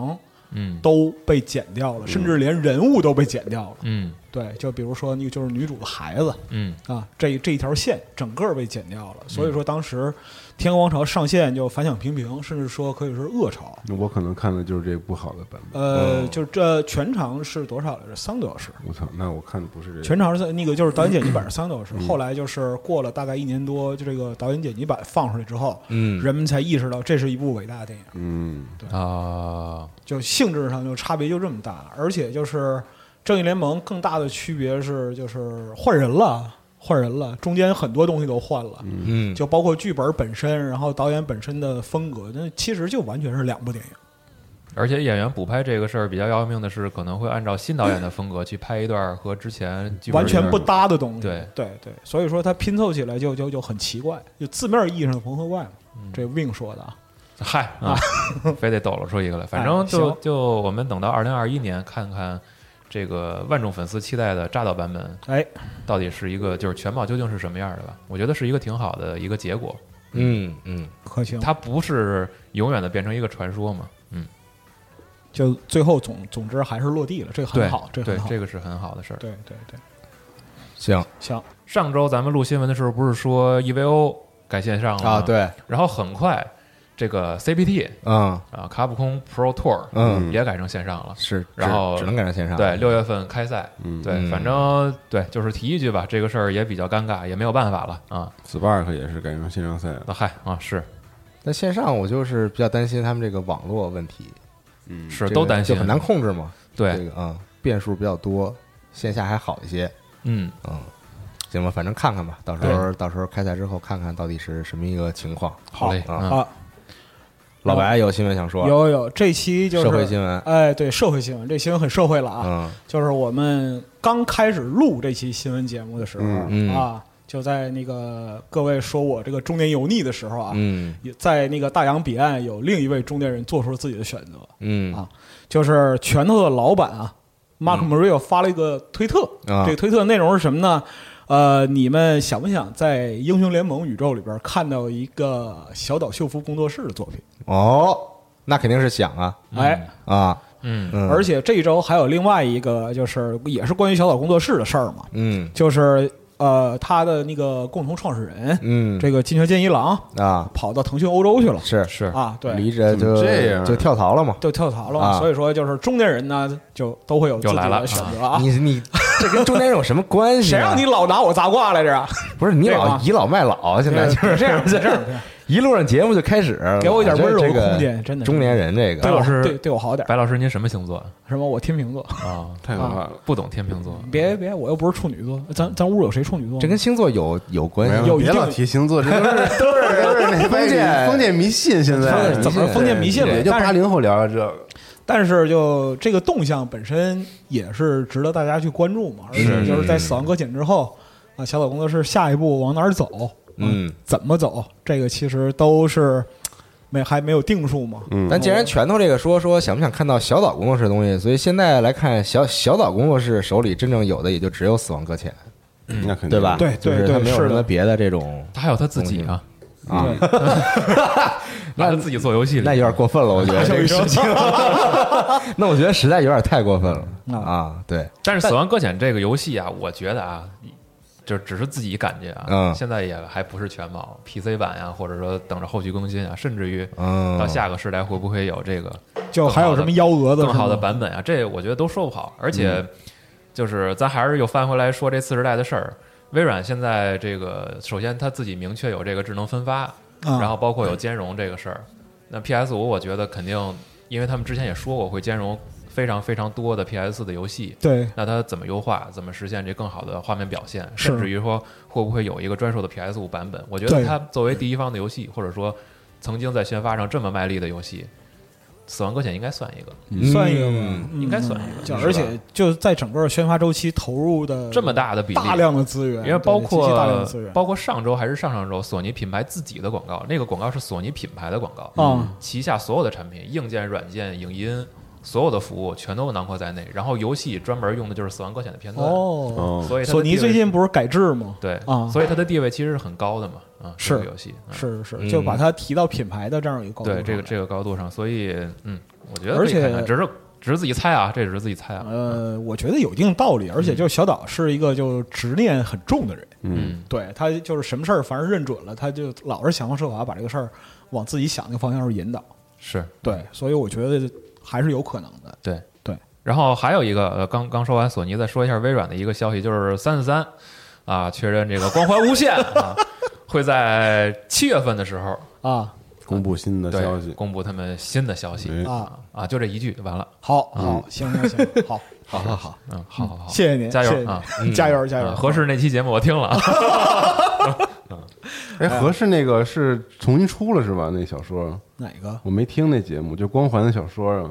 嗯都被剪掉了，甚至连人物都被剪掉了。嗯对，就比如说那个就是女主的孩子嗯啊，这这一条线整个被剪掉了。所以说当时《天国王朝》上线就反响平平，甚至说可以说是恶潮。那我可能看的就是这个不好的版本。呃，就是这全长是多少来着？三个多小时。我操，那我看的不是这个。全长是那个就是导演剪辑版是三个多小时，后来就是过了大概一年多，就这个导演剪辑版放出来之后，嗯，人们才意识到这是一部伟大的电影，嗯，对啊，就性质上就差别就这么大，而且就是正义联盟更大的区别是就是换人了，换人了，中间很多东西都换了，嗯，就包括剧本本身，然后导演本身的风格，那其实就完全是两部电影。而且演员补拍这个事儿比较要命的是，可能会按照新导演的风格去拍一段和之前完全不搭的东西。对对对，所以说它拼凑起来就就就很奇怪，就字面意义上的缝合怪嘛。嗯这 Win 说的啊，嗨啊，(laughs) 非得抖搂出一个来。反正哎就行就我们等到二零二一年看看这个万众粉丝期待的炸到版本哎，到底是一个就是全貌究竟是什么样的吧？我觉得是一个挺好的一个结果。嗯嗯，可行。它不是永远的变成一个传说嘛？嗯，就最后总总之还是落地了，这个很好，这个。对这个是很好的事儿。对对对，行行，上周咱们录新闻的时候不是说 EVO 改线上了吗啊，，对，然后很快这个 CPT 嗯啊，卡普空 Pro Tour 嗯，也改成线上了。是，然后只只能改成线上，对，六月份开赛，嗯。对，嗯。反正对，就是提一句吧，这个事儿也比较尴尬，也没有办法了啊。Spark 也是改成线上赛了，那嗨啊，是。那线上我就是比较担心他们这个网络问题，嗯，是这个都担心，就很难控制嘛，对。这，个啊变数比较多，线下还好一些，嗯，嗯，行吧，反正看看吧，到时候到时候开赛之后看看到底是什么一个情况。好嘞，啊。嗯。啊，老白有新闻想说，有有，这期就是社会新闻，哎，对社会新闻，这新闻很社会了啊。嗯。就是我们刚开始录这期新闻节目的时候、啊，就在那个各位说我这个中年油腻的时候啊，嗯。在那个大洋彼岸有另一位中年人做出了自己的选择，嗯。啊就是拳头的老板啊，Mark Mario 发了一个推特，啊。这个推特内容是什么呢？呃，你们想不想在英雄联盟宇宙里边看到一个小岛秀夫工作室的作品？哦，那肯定是想啊。哎，啊，嗯。嗯，而且这一周还有另外一个，就是也是关于小岛工作室的事儿嘛，嗯。就是呃，他的那个共同创始人，嗯这个金泉健一郎啊跑到腾讯欧洲去了是是啊，对，离职就这样就跳槽了嘛。就跳槽了嘛。啊所以说，就是中年人呢，就都会有自己又来了的选择啊。你你 (laughs) 这跟中年人有什么关系啊？谁让你老拿我砸挂来着？不是你老倚老卖老？现在就是这样，这样，这样一路上节目就开始，给我一点温柔这个空间真的中年人这个白老师对对我好点。白老师您什么星座什么？我天秤座，啊？太可怕了。不懂天秤座，别别，我又不是处女座。咱咱屋有谁处女座？这跟星座有有关系吗。有一定别老提星座，这都是 (laughs) 都是都是那封建封建迷信，现在怎么封建迷信了？也就八零后聊聊这个，但是就这个动向本身也是值得大家去关注嘛，而且是就是在《死亡搁浅》之后啊，小岛工作室下一步往哪儿走，嗯，怎么走，这个其实都是没还没有定数嘛。嗯，但既然拳头这个说说想不想看到小岛工作室的东西，所以现在来看小小岛工作室手里真正有的也就只有《死亡搁浅那肯定》，对吧？对对就是他没有对是的什么别的这种他还有他自己啊，啊，对，把他自己做游戏，那有点过分了，我觉得这个事情。(laughs) 那我觉得实在有点太过分了啊啊！对，但是《死亡搁浅》这个游戏啊，我觉得啊，就只是自己感觉啊，嗯现在也还不是全貌，PC 版呀、或者说等着后续更新啊，甚至于嗯，到下个时代会不会有这个就还有什么幺蛾子更好的版本啊？这我觉得都说不好。而嗯且就是咱还是又翻回来说这次时代的事儿，微软现在这个首先它自己明确有这个智能分发，啊然后包括有兼容这个事儿。那 PS 五我觉得肯定，因为他们之前也说过会兼容非常非常多的 PS 的游戏。对。那它怎么优化，怎么实现这更好的画面表现，甚至于说会不会有一个专属的 PS 五版本？我觉得它作为第一方的游戏，或者说曾经在宣发上这么卖力的游戏，《死亡搁浅》应该算一个，算一个应该算一个而且就在整个宣发周期投入的这么大的比例，大量的资源，因为包括的资源包括上周还是上上周，索尼品牌自己的广告，那个广告是索尼品牌的广告，嗯，旗下所有的产品，硬件、软件、影音，所有的服务全都囊括在内。然后游戏专门用的就是《死亡搁浅》的片段，哦，哦，所以索尼最近不是改制吗？对啊。所以它的地位其实是很高的嘛，啊，是这个游戏，是是是，嗯。就把它提到品牌的这样一个高度上。对这个这个高度上，所以嗯，我觉得而且只是只是自己猜啊，这只是自己猜啊，呃，我觉得有一定道理，而且就是小岛是一个就执念很重的人，嗯，对他就是什么事儿凡是认准了，他就老是想方设法把这个事儿往自己想那个方向上引导。是。对，所以我觉得还是有可能的。对。对。然后还有一个，呃，刚刚说完索尼，再说一下微软的一个消息，就是三四三啊，确认这个光环无限 (laughs) 啊，会在七月份的时候啊，公布新的消息，公布他们新的消息哎。啊，啊，就这一句就完了。好嗯。好，行行行，好，(laughs) 好好好，嗯，好好好，谢谢您，加油啊。(laughs) 加油加油！啊合适那期节目我听了，哎，合适那个是重新出了是吧？那小说哪个？我没听那节目，就光环的小说啊，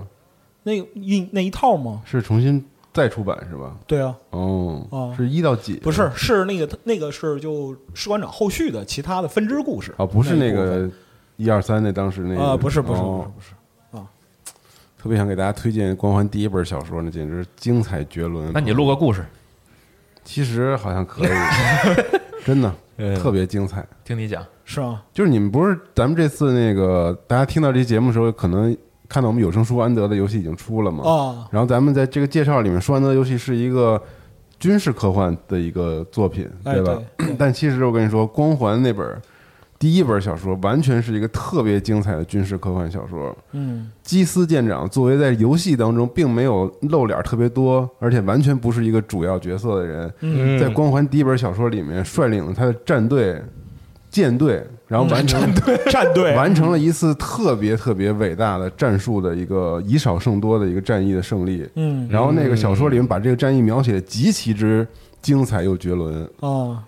那个一那一套吗？是重新再出版是吧？对啊，哦啊，是一到几？不是，是那个那个是就士官长后续的其他的分支故事啊，不是那一部分个一二三那当时那个啊，不是不是不哦是不是啊，特别想给大家推荐光环第一本小说，那简直精彩绝伦。那你录个故事，其实好像可以，(laughs) 真的特别精彩。听你讲。是啊？就是你们不是咱们这次那个大家听到这期节目的时候，可能看到我们有声书安德的游戏已经出了嘛？啊，然后咱们在这个介绍里面说安德游戏是一个军事科幻的一个作品，对吧？但其实我跟你说，光环那本第一本小说完全是一个特别精彩的军事科幻小说。嗯基斯舰长作为在游戏当中并没有露脸特别多，而且完全不是一个主要角色的人，嗯在光环第一本小说里面率领了他的战队、舰队，然后完成战队完成了一次特别特别伟大的战术的一个以少胜多的一个战役的胜利。嗯然后那个小说里面把这个战役描写的极其之精彩又绝伦。啊，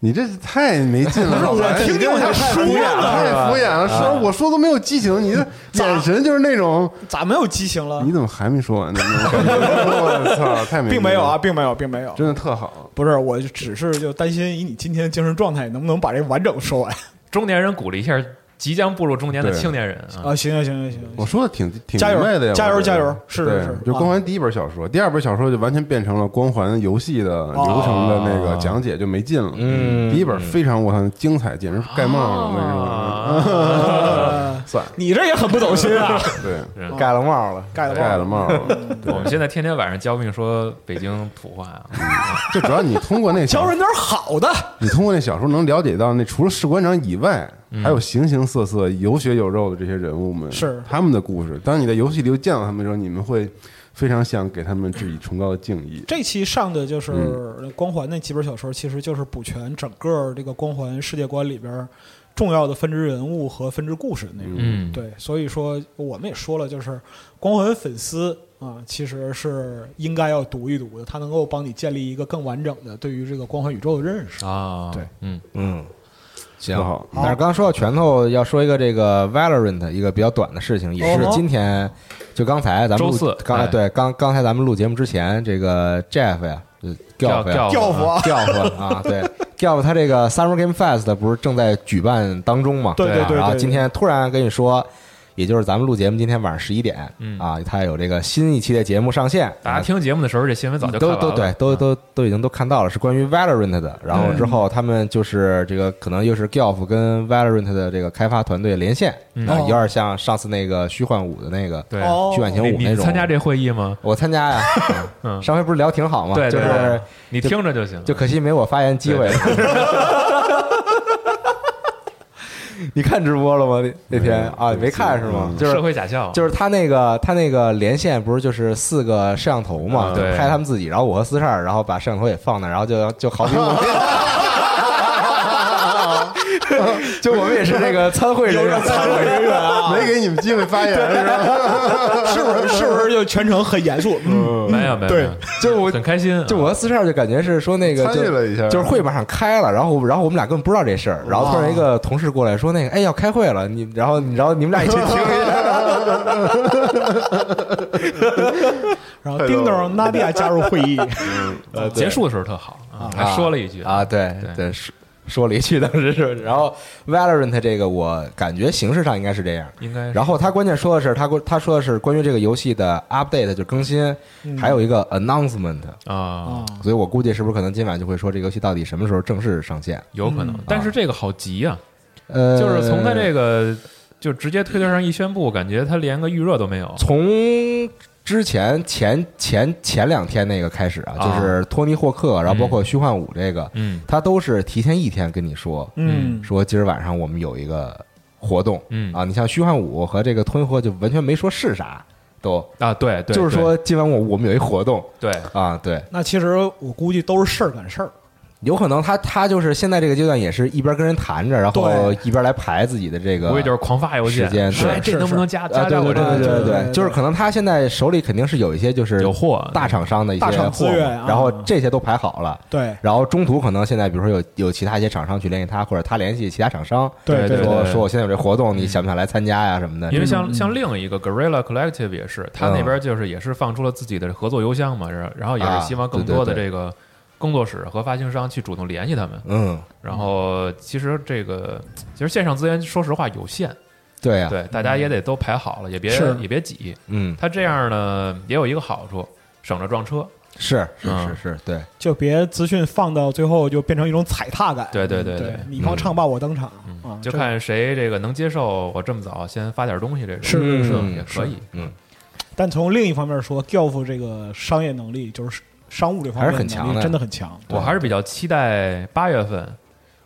你这太没劲了，(laughs) 不是我听听太说敷衍了，太敷衍了。说我说都没有激情，你的 (laughs) 眼神就是那种，咋没有激情了你？怎么还没说完呢？我操，太没 (laughs) 劲了并没有啊，，并没有，并没有。真的特好。不是，我只是就担心以你今天的精神状态，能不能把这完整说完中年人鼓励一下即将步入中年的青年人啊，啊？行行行行。行我说的挺挺加油明白的呀，加油加油是对是是就啊光环第一本小说，第二本小说就完全变成了光环游戏的流程的那个讲解，就没劲了。嗯。第一本非常我操精彩，简直盖帽了。我跟你说，呃算了，你这也很不走心啊，(laughs) 对，盖了帽了。盖了盖了帽了。(laughs) 对我们现在天天晚上交病说北京土话啊，就主要你通过那小 (laughs) 教人点好的。你通过那小说能了解到，那除了士官长以外，嗯还有形形色色、有血有肉的这些人物们，是他们的故事。当你在游戏里又见到他们的时候，你们会非常想给他们致以崇高的敬意。这期上的就是嗯光环那几本小说，其实就是补全整个这个光环世界观里边重要的分支人物和分支故事的内容。嗯，对，所以说我们也说了，就是光环粉丝啊，其实是应该要读一读的，它能够帮你建立一个更完整的对于这个光环宇宙的认识。啊，对，嗯，嗯，行。好。但是刚刚说到拳头，要说一个这个 Valorant 一个比较短的事情，也是哦。今天就刚才咱们录周四。哎刚才对刚刚才咱们录节目之前，这个 Jeff 呀，就 Gelf 教父啊，Gelf 啊，对 Gelf 他这个 Summer Game Fest 不是正在举办当中嘛？对啊然后对对对今天突然跟你说。也就是咱们录节目今天晚上十一点，嗯啊，他有这个新一期的节目上线，大家听节目的时候，这新闻早就都，都对，都都都已经都看到了，是关于 Valorant 的。然后之后他们就是这个可能又是 Golf 跟 Valorant 的这个开发团队连线啊，哦有点像上次那个虚幻五的那个对。哦虚幻前你你五那种。参加这会议吗？我参加呀，(laughs) 嗯上回不是聊挺好吗？对，就是你听着就行。就可惜没我发言机会。(laughs) (laughs) 你看直播了吗？那那天啊，没看是吗？就是社会假笑，就是他那个他那个连线不是就是四个摄像头嘛，嗯对拍他们自己，然后我和四十二，然后把摄像头也放那，然后就就好比 (laughs) 我们，就我们也是这个参会人员，参会人员啊，(laughs) 没给你们机会发言 (laughs) 是吧？是不是？是不是就全程很严肃？嗯，没有没有，对就我很开心啊。就我和四十二就感觉是说那个参与就了一下就是会马上开了，然后然后我们俩根本不知道这事儿，然后突然一个同事过来说那个哎要开会了，你然后然后你们俩一起听一下，(laughs) 然后叮咚，娜迪亚加入会议。呃结束的时候特好啊，还说了一句啊，对对对说说了一句当时是，(laughs) 然后 Valorant 这个我感觉形式上应该是这样。应该然后他关键说的是，他他说的是关于这个游戏的 update 就更新，还有一个 announcement，啊。啊，所以我估计是不是可能今晚就会说这个游戏到底什么时候正式上线？有可能，但是这个好急啊，呃，就是从他这个就直接推特上一宣布，感觉他连个预热都没有。从之前前前前两天那个开始啊，啊。就是托尼霍克，然后包括虚幻五这个，嗯。他都是提前一天跟你说，嗯，说今儿晚上我们有一个活动，嗯。啊，你像虚幻五和这个托尼霍就完全没说是啥，都。啊，对对，就是说今晚我我们有一活动。对，啊，对。那其实我估计都是事儿赶事儿。有可能他他就是现在这个阶段也是一边跟人谈着，然后一边来排自己的这个无非就是狂发邮件，时间对这能不能加对对加我这对对对对对就是可能他现在手里肯定是有一些就是有货大厂商的一些货然后这些都排好了。对然后中途可能现在，比如说有有其他一些厂商去联系他，或者他联系其他厂商，对对说说我现在有这活动，你想不想来参加呀什么的？因为嗯像像另一个 Gorilla Collective 也是，他那边就是也是放出了自己的合作邮箱嘛，然后然后也是希望更多的这个工作室和发行商去主动联系他们。嗯，然后其实这个其实线上资源说实话有限，对呀，对大家也得都排好了，也别也别挤。嗯，他这样呢也有一个好处，省着撞车。是是嗯。是是，对，就别资讯放到最后就变成一种踩踏感。对对对对对。你方唱罢我登场。啊，就看谁这个能接受我这么早先发点东西这种，是是嗯也可以。嗯，但从另一方面说，Golf 这个商业能力就是商务这方面还是很强的真的很强。我还是比较期待八月份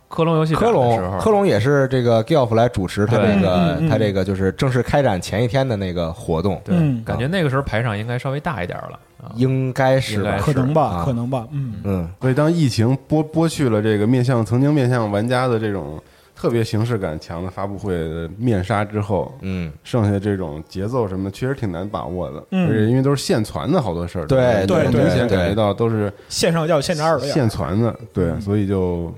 科隆游戏展科的时候，隆科隆也是这个 Golf 来主持他对这个他这个就是正式开展前一天的那个活动，对，嗯感觉那个时候排场应该稍微大一点了啊。应该是吧？可能吧，啊可能吧，嗯，嗯，所以当疫情剥剥去了这个面向曾经面向玩家的这种特别形式感强的发布会的面纱之后，嗯，剩下这种节奏什么的，确实挺难把握的。嗯。而且因为都是现传的好多事儿，对对对明显感觉到都是线上要有线上的现传的，对，所以就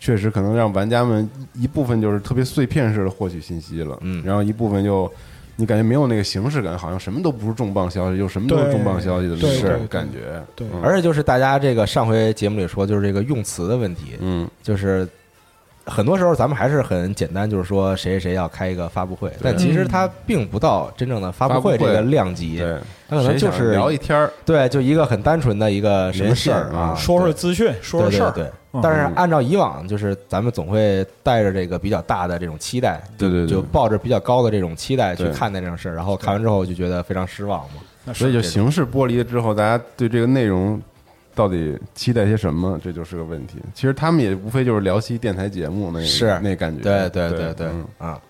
确实可能让玩家们一部分就是特别碎片式的获取信息了，嗯。然后一部分就你感觉没有那个形式感，好像什么都不是重磅消息，又什么都是重磅消息的那对对种感觉，对嗯。而且就是大家这个上回节目里说，就是这个用词的问题，嗯，就是很多时候咱们还是很简单，就是说谁谁谁要开一个发布会，但其实它并不到真正的发布会这个量级，它可能就是聊一天儿，对，就一个很单纯的一个什么事儿啊说说资讯，说说事儿，对但是按照以往，就是咱们总会带着这个比较大的这种期待，对对对。就抱着比较高的这种期待去看待这种事儿，然后看完之后就觉得非常失望嘛。所以就形式剥离了之后，大家对这个内容到底期待些什么，这就是个问题。其实他们也无非就是聊期电台节目那是。那感觉，对对对对啊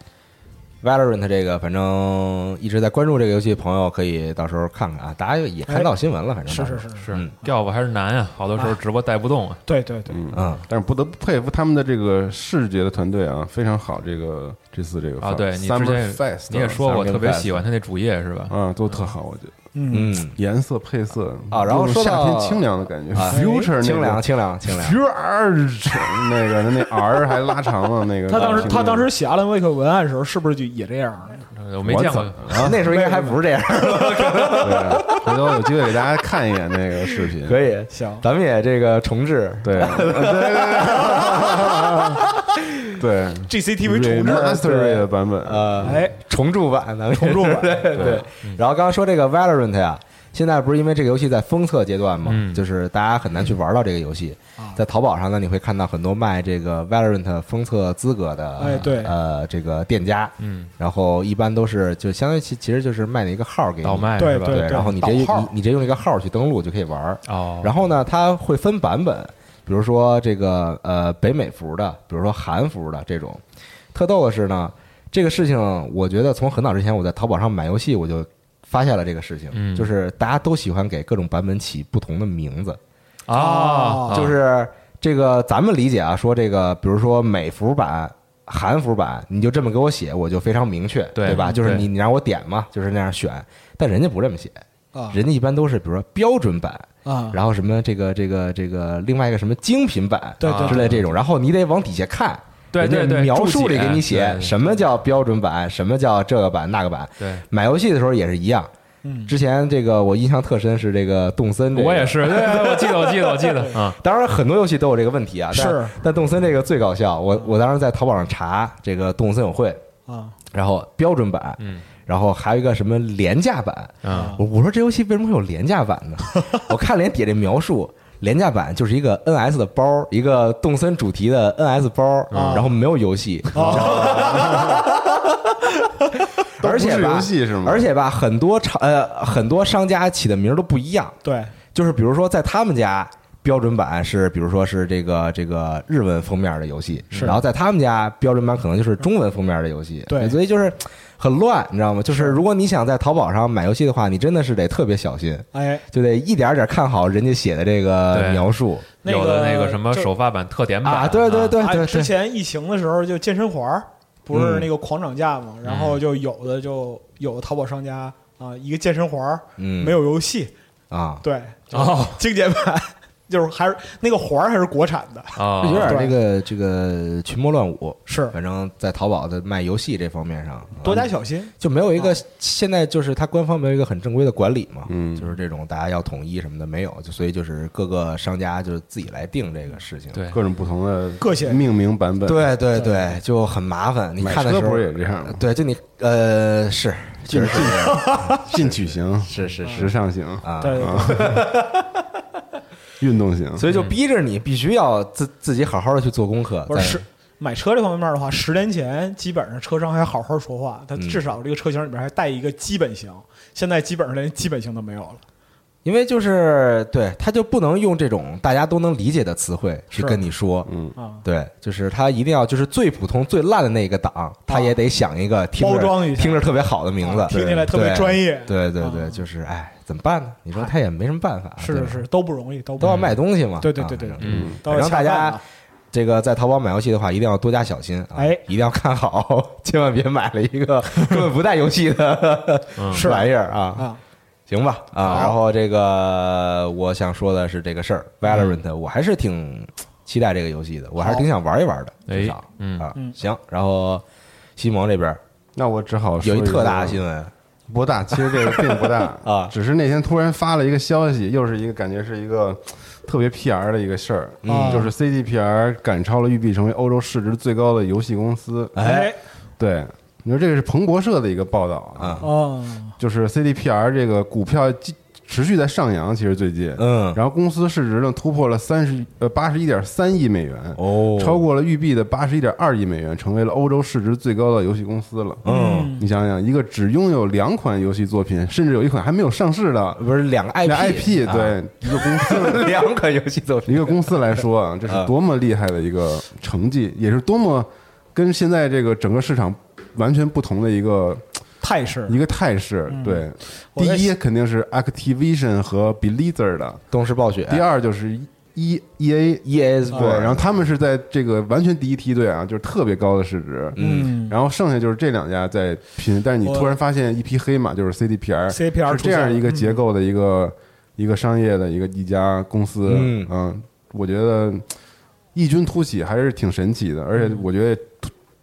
，Valorant 这个，反正一直在关注这个游戏的朋友可以到时候看看啊，大家也看到新闻了，反正是是是是，调吧还是难啊，好多时候直播带不动啊。对对对，嗯。嗯，但是不得不佩服他们的这个视觉的团队啊，非常好。这个这次这个啊，对你之 Summer 前 Fest 你也说过特别喜欢他那主页是吧？嗯，都特好，我觉得嗯，嗯颜色配色啊然后有说到夏天清凉的感觉啊，Future 清凉清凉清凉，Future 那个那 (laughs) R 还拉长了那个。他当时他当时写阿兰威克文案的时候，是不是就也这样？呃我没见过那时候应该还不是这样，对，(laughs) 回头有机会给大家看一眼那个视频。可以，行，咱们也这个重置，对，对对对 GCTV 重置。Mastery 的版本，呃，哎，重铸版，咱们重铸版 (laughs) 对对。然后刚刚说这个 Valorant 呀，现在不是因为这个游戏在封测阶段嘛，嗯。就是大家很难去玩到这个游戏。啊。在淘宝上呢，你会看到很多卖这个 Valorant 封测资格的，哎对。呃，这个店家，嗯，然后一般都是就相当于其其实就是卖了一个号给你。倒卖是吧？对对对，然后你直接导号。你你直接用一个号去登录就可以玩。哦，然后呢，它会分版本，比如说这个呃北美服的，比如说韩服的这种。特逗的是呢，这个事情我觉得从很早之前我在淘宝上买游戏我就发现了这个事情，嗯就是大家都喜欢给各种版本起不同的名字，啊，就是这个咱们理解啊，说这个比如说美服版。韩服版，你就这么给我写，我就非常明确，对吧？就是你你让我点嘛，就是那样选。但人家不这么写，啊人家一般都是比如说标准版，啊，然后什么这个这个这个另外一个什么精品版，对对之类这种，然后你得往底下看，对对对人家描述里给你写什么叫标准版，什么叫这个版那个版。对，买游戏的时候也是一样。嗯之前这个我印象特深是这个动森，这个我也。是，(laughs) 对，对我记得，我记得，我记得啊，(laughs) 当然，很多游戏都有这个问题啊。但是，但动森这个最搞笑。我我当时在淘宝上查这个动森友会，啊，然后标准版，嗯然后还有一个什么廉价版，啊，我我说这游戏为什么会有廉价版呢？(laughs) 我看连底下这描述，廉价版就是一个 NS 的包，一个动森主题的 NS 包，然后没有游戏，(laughs) 而且吧游戏是吗？而且吧，很多厂呃很多商家起的名都不一样，对，就是比如说在他们家。标准版是，比如说是这个这个日文封面的游戏，是。然后在他们家标准版可能就是中文封面的游戏，对。所以就是很乱，你知道吗？就是如果你想在淘宝上买游戏的话，你真的是得特别小心，哎，就得一点点看好人家写的这个描述。那有的那个什么首发版特点版啊，对对对哎对。对，之前疫情的时候，就健身环儿不是嗯那个狂涨价嘛，然后就有的就有的淘宝商家啊，一个健身环儿嗯，没有游戏，啊，对，哦。经典版就是还是那个环儿还是国产的，(laughs) 啊，有点对这个这个群魔乱舞，是。反正在淘宝的卖游戏这方面上，多加啊小心。就没有一个现在就是它官方没有一个很正规的管理嘛，嗯。就是这种大家要统一什么的没有，就所以就是各个商家就自己来定这个事情。对。各种不同的各显命名版本。，对对对，就很麻烦。你看的时候车不是也这样吗？对，就你呃是进确实是这样。进取型、(laughs) 是是是。时尚型、啊，(laughs) 运动型。所以就逼着你必须要自自己好好的去做功课。不是买车这方面的话，十年前基本上车商还好好说话，它嗯至少这个车型里边还带一个基本型，现在基本上连基本型都没有了。因为就是对他就不能用这种大家都能理解的词汇去跟你说。嗯，啊，对，就是他一定要就是最普通、最烂的那个档，他也得想一个听着包装一下听着特别好的名字啊，听起来特别专业。对对对，啊就是哎，怎么办呢？你说他也没什么办法，是是是，都不容易，都都要卖东西嘛。对对对对啊嗯，都要反正大家这个在淘宝买游戏的话，一定要多加小心啊！哎一定要看好，(laughs) 千万别买了一个 (laughs) 根本不带游戏的嗯 (laughs) 是玩意儿啊！啊，行吧啊，然后这个我想说的是这个事儿，Valorant，我还是挺期待这个游戏的，我还是挺想玩一玩的，哎至少嗯啊嗯，行。然后西蒙这边那我只好有一特大的新闻不大，其实这个并不大 (laughs) 啊只是那天突然发了一个消息，又是一个感觉是一个特别 PR 的一个事儿，嗯就是 CDPR 赶超了育碧，成为欧洲市值最高的游戏公司。哎，对，你说这个是彭博社的一个报道啊哦，就是 CDPR 这个股票继持续在上扬，其实最近，嗯，然后公司市值呢突破了三十呃八十一点三亿美元，哦，超过了育碧的八十一点二亿美元，成为了欧洲市值最高的游戏公司了。嗯，你想想，一个只拥有两款游戏作品，甚至有一款还没有上市的不是两个 IP 那 IP，啊。对一个公司。(laughs) 两款游戏作品。一个公司来说啊，这是多么厉害的一个成绩，也是多么跟现在这个整个市场完全不同的一个态势。一个态势。嗯。对，第一肯定是 Activision 和 Blizzard 的，东视暴雪，第二就是 E E A。EA 对，然后他们是在这个完全第一梯队啊，就是特别高的市值，嗯，然后剩下就是这两家在拼，但是你突然发现一匹黑马，就是 CDPR，CDPR 是这样一个结构的一个、一个商业的一个一家公司，嗯。我觉得异军突起还是挺神奇的，而且我觉得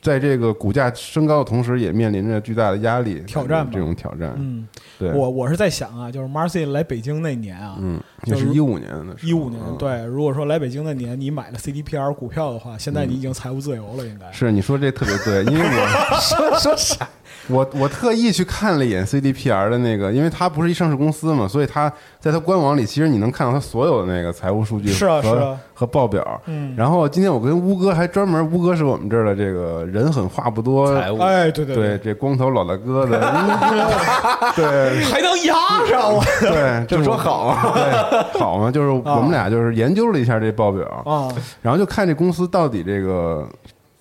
在这个股价升高的同时，也面临着巨大的压力挑战吧这种挑战，嗯，对，我我是在想啊，就是 Marcy 来北京那年啊，嗯，是是一五年的时候，一五年嗯，对，如果说来北京那年你买了 CDPR 股票的话，现在你已经财务自由了，应该是你说这特别对，因为我 (laughs) 说说啥？我我特意去看了一眼 CDPR 的那个，因为它不是一上市公司嘛，所以它在它官网里，其实你能看到它所有的那个财务数据是啊和是啊和报表。嗯然后今天我跟乌哥还专门，乌哥是我们这儿的这个人狠话不多，财务哎，对对对，这光头老大哥的，(laughs) 对 (laughs) 还能压上我对，(laughs) 这么说好啊？对，好嘛，就是我们俩就是研究了一下这报表，啊，然后就看这公司到底这个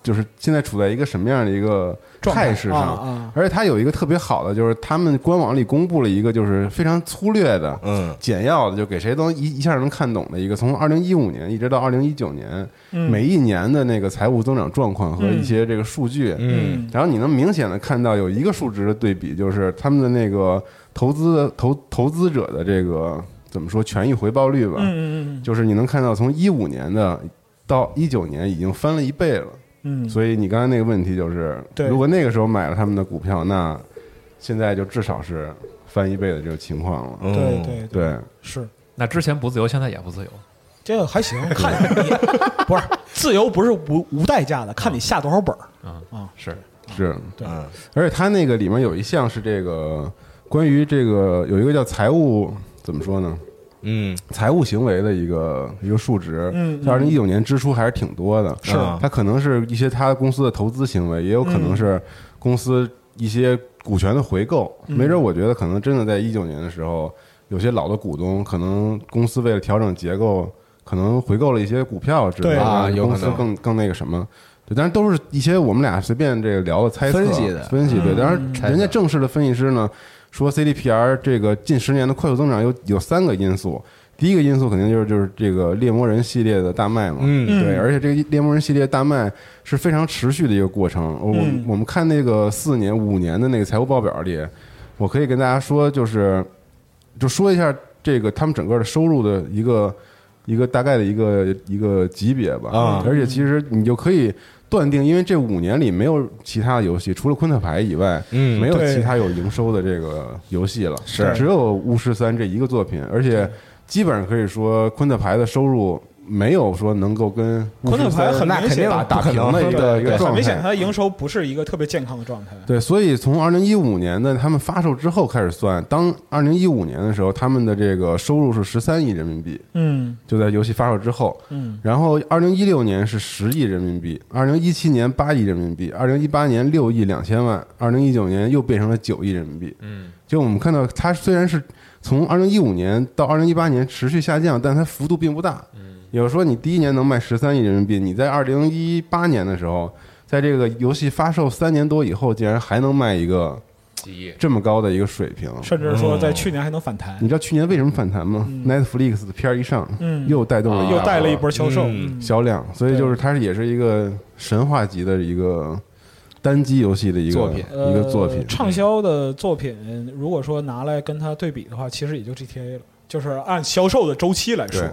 就是现在处在一个什么样的一个态态势上，而且它有一个特别好的，就是他们官网里公布了一个就是非常粗略的。嗯。简要的，就给谁都一一下能看懂的一个，从二零一五年一直到二零一九年，嗯。每一年的那个财务增长状况和一些这个数据，嗯。然后你能明显的看到有一个数值的对比，就是他们的那个投资投投资者的这个怎么说权益回报率吧，嗯嗯嗯。就是你能看到从一五年的到一九年已经翻了一倍了。嗯，所以你刚才那个问题就是，对如果那个时候买了他们的股票，那现在就至少是翻一倍的这个情况了。嗯对对对，是。那之前不自由，现在也不自由。这个还行，看你不是自由，不是无无代价的，看你下多少本儿。嗯啊是是，对嗯而且它那个里面有一项是这个关于这个有一个叫财务怎么说呢？嗯。财务行为的一个一个数值，嗯在二零一九年支出还是挺多的。是。它可能是一些他公司的投资行为，也有可能是公司一些股权的回购。嗯。没准我觉得可能真的在一九年的时候，有些老的股东可能公司为了调整结构，可能回购了一些股票之类对。的，啊有可能。公司更更那个什么。对，但是都是一些我们俩随便这个聊的猜测、分析的。分析。对，嗯。当然人家正式的分析师呢说，CDPR 这个近十年的快速增长有有三个因素。第一个因素肯定就是就是这个猎魔人系列的大卖嘛，嗯对，嗯而且这个猎魔人系列大卖是非常持续的一个过程。我、嗯我们看那个四年、五年的那个财务报表里，我可以跟大家说，就是就说一下这个他们整个的收入的一个一个大概的一个一个级别吧。啊而且其实你就可以断定，因为这五年里没有其他的游戏，除了昆特牌以外，嗯没有其他有营收的这个游戏了，是。只有巫师三这一个作品，而且基本上可以说昆特牌的收入没有说能够跟巫昆特师三牌很明显那肯定打打平的一个对对一个状很明显，态。它的营收不是一个特别健康的状态。对，所以从二零一五年的他们发售之后开始算，当二零一五年的时候，他们的这个收入是十三亿人民币，嗯就在游戏发售之后。嗯然后二零一六年是十亿人民币，二零一七年八亿人民币，二零一八年六亿两千万，二零一九年又变成了九亿人民币。嗯，就我们看到，它虽然是从二零一五年到二零一八年持续下降，但它幅度并不大。也就是说，你第一年能卖十三亿人民币，你在二零一八年的时候，在这个游戏发售三年多以后，竟然还能卖一个几亿，这么高的一个水平。甚至说在去年还能反弹。你，知道去年为什么反弹吗、n e t f l i x 的片儿一上，嗯。又带动了又带了一波销售。销量，所以就是它也是一个神话级的一个单机游戏的一个作品。一个作品。呃。畅销的作品，如果说拿来跟它对比的话，其实也就 GTA 了。就是按销售的周期来说。对，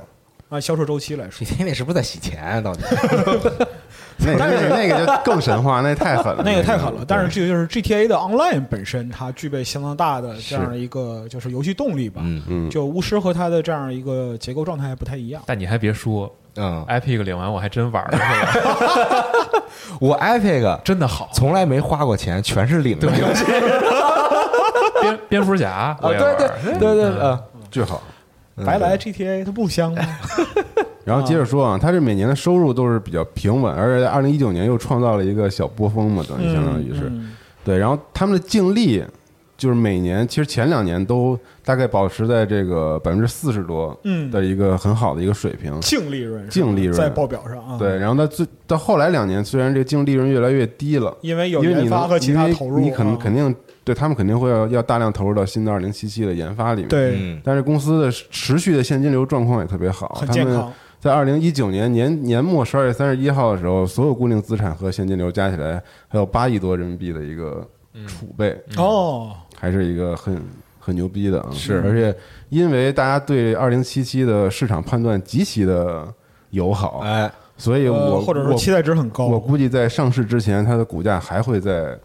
按销售周期来说，你天那是不是在洗钱啊？到底？(laughs) 那那个那个就更神话，那太狠了，那个太狠了。但是这个就是 GTA 的 Online 本身，它具备相当大的这样一个就是游戏动力吧。嗯嗯，就巫师和它的这样一个结构状态不太一样。但你还别说嗯，，Epic 领完我还真玩了这个，我 Epic 真的好。从来没花过钱，全是领的游戏。(laughs) 蝙蝙蝠侠对对对对，嗯，巨好。白来 GTA 它不香吗？(laughs) 然后接着说啊，它这每年的收入都是比较平稳，而且在二零一九年又创造了一个小波峰嘛，等于相当于是嗯对。然后他们的净利就是每年，其实前两年都大概保持在这个百分之四十多嗯的一个很好的一个水平。净利润净利润在报表上啊。对，，然后到最到后来两年，虽然这个净利润越来越低了，因为有研发和其他投入啊，你可能肯定对他们肯定会要要大量投入到新的二零七七的研发里面。，对嗯但是公司的持续的现金流状况也特别好，他们很健康。在二零一九年年年末十二月三十一号的时候，所有固定资产和现金流加起来还有八亿多人民币的一个储备，哦，还是一个很很牛逼的啊！是而且因为大家对二零七七的市场判断极其的友好，哎，所以我呃或者说我期待值很高，我估计在上市之前，它的股价还会再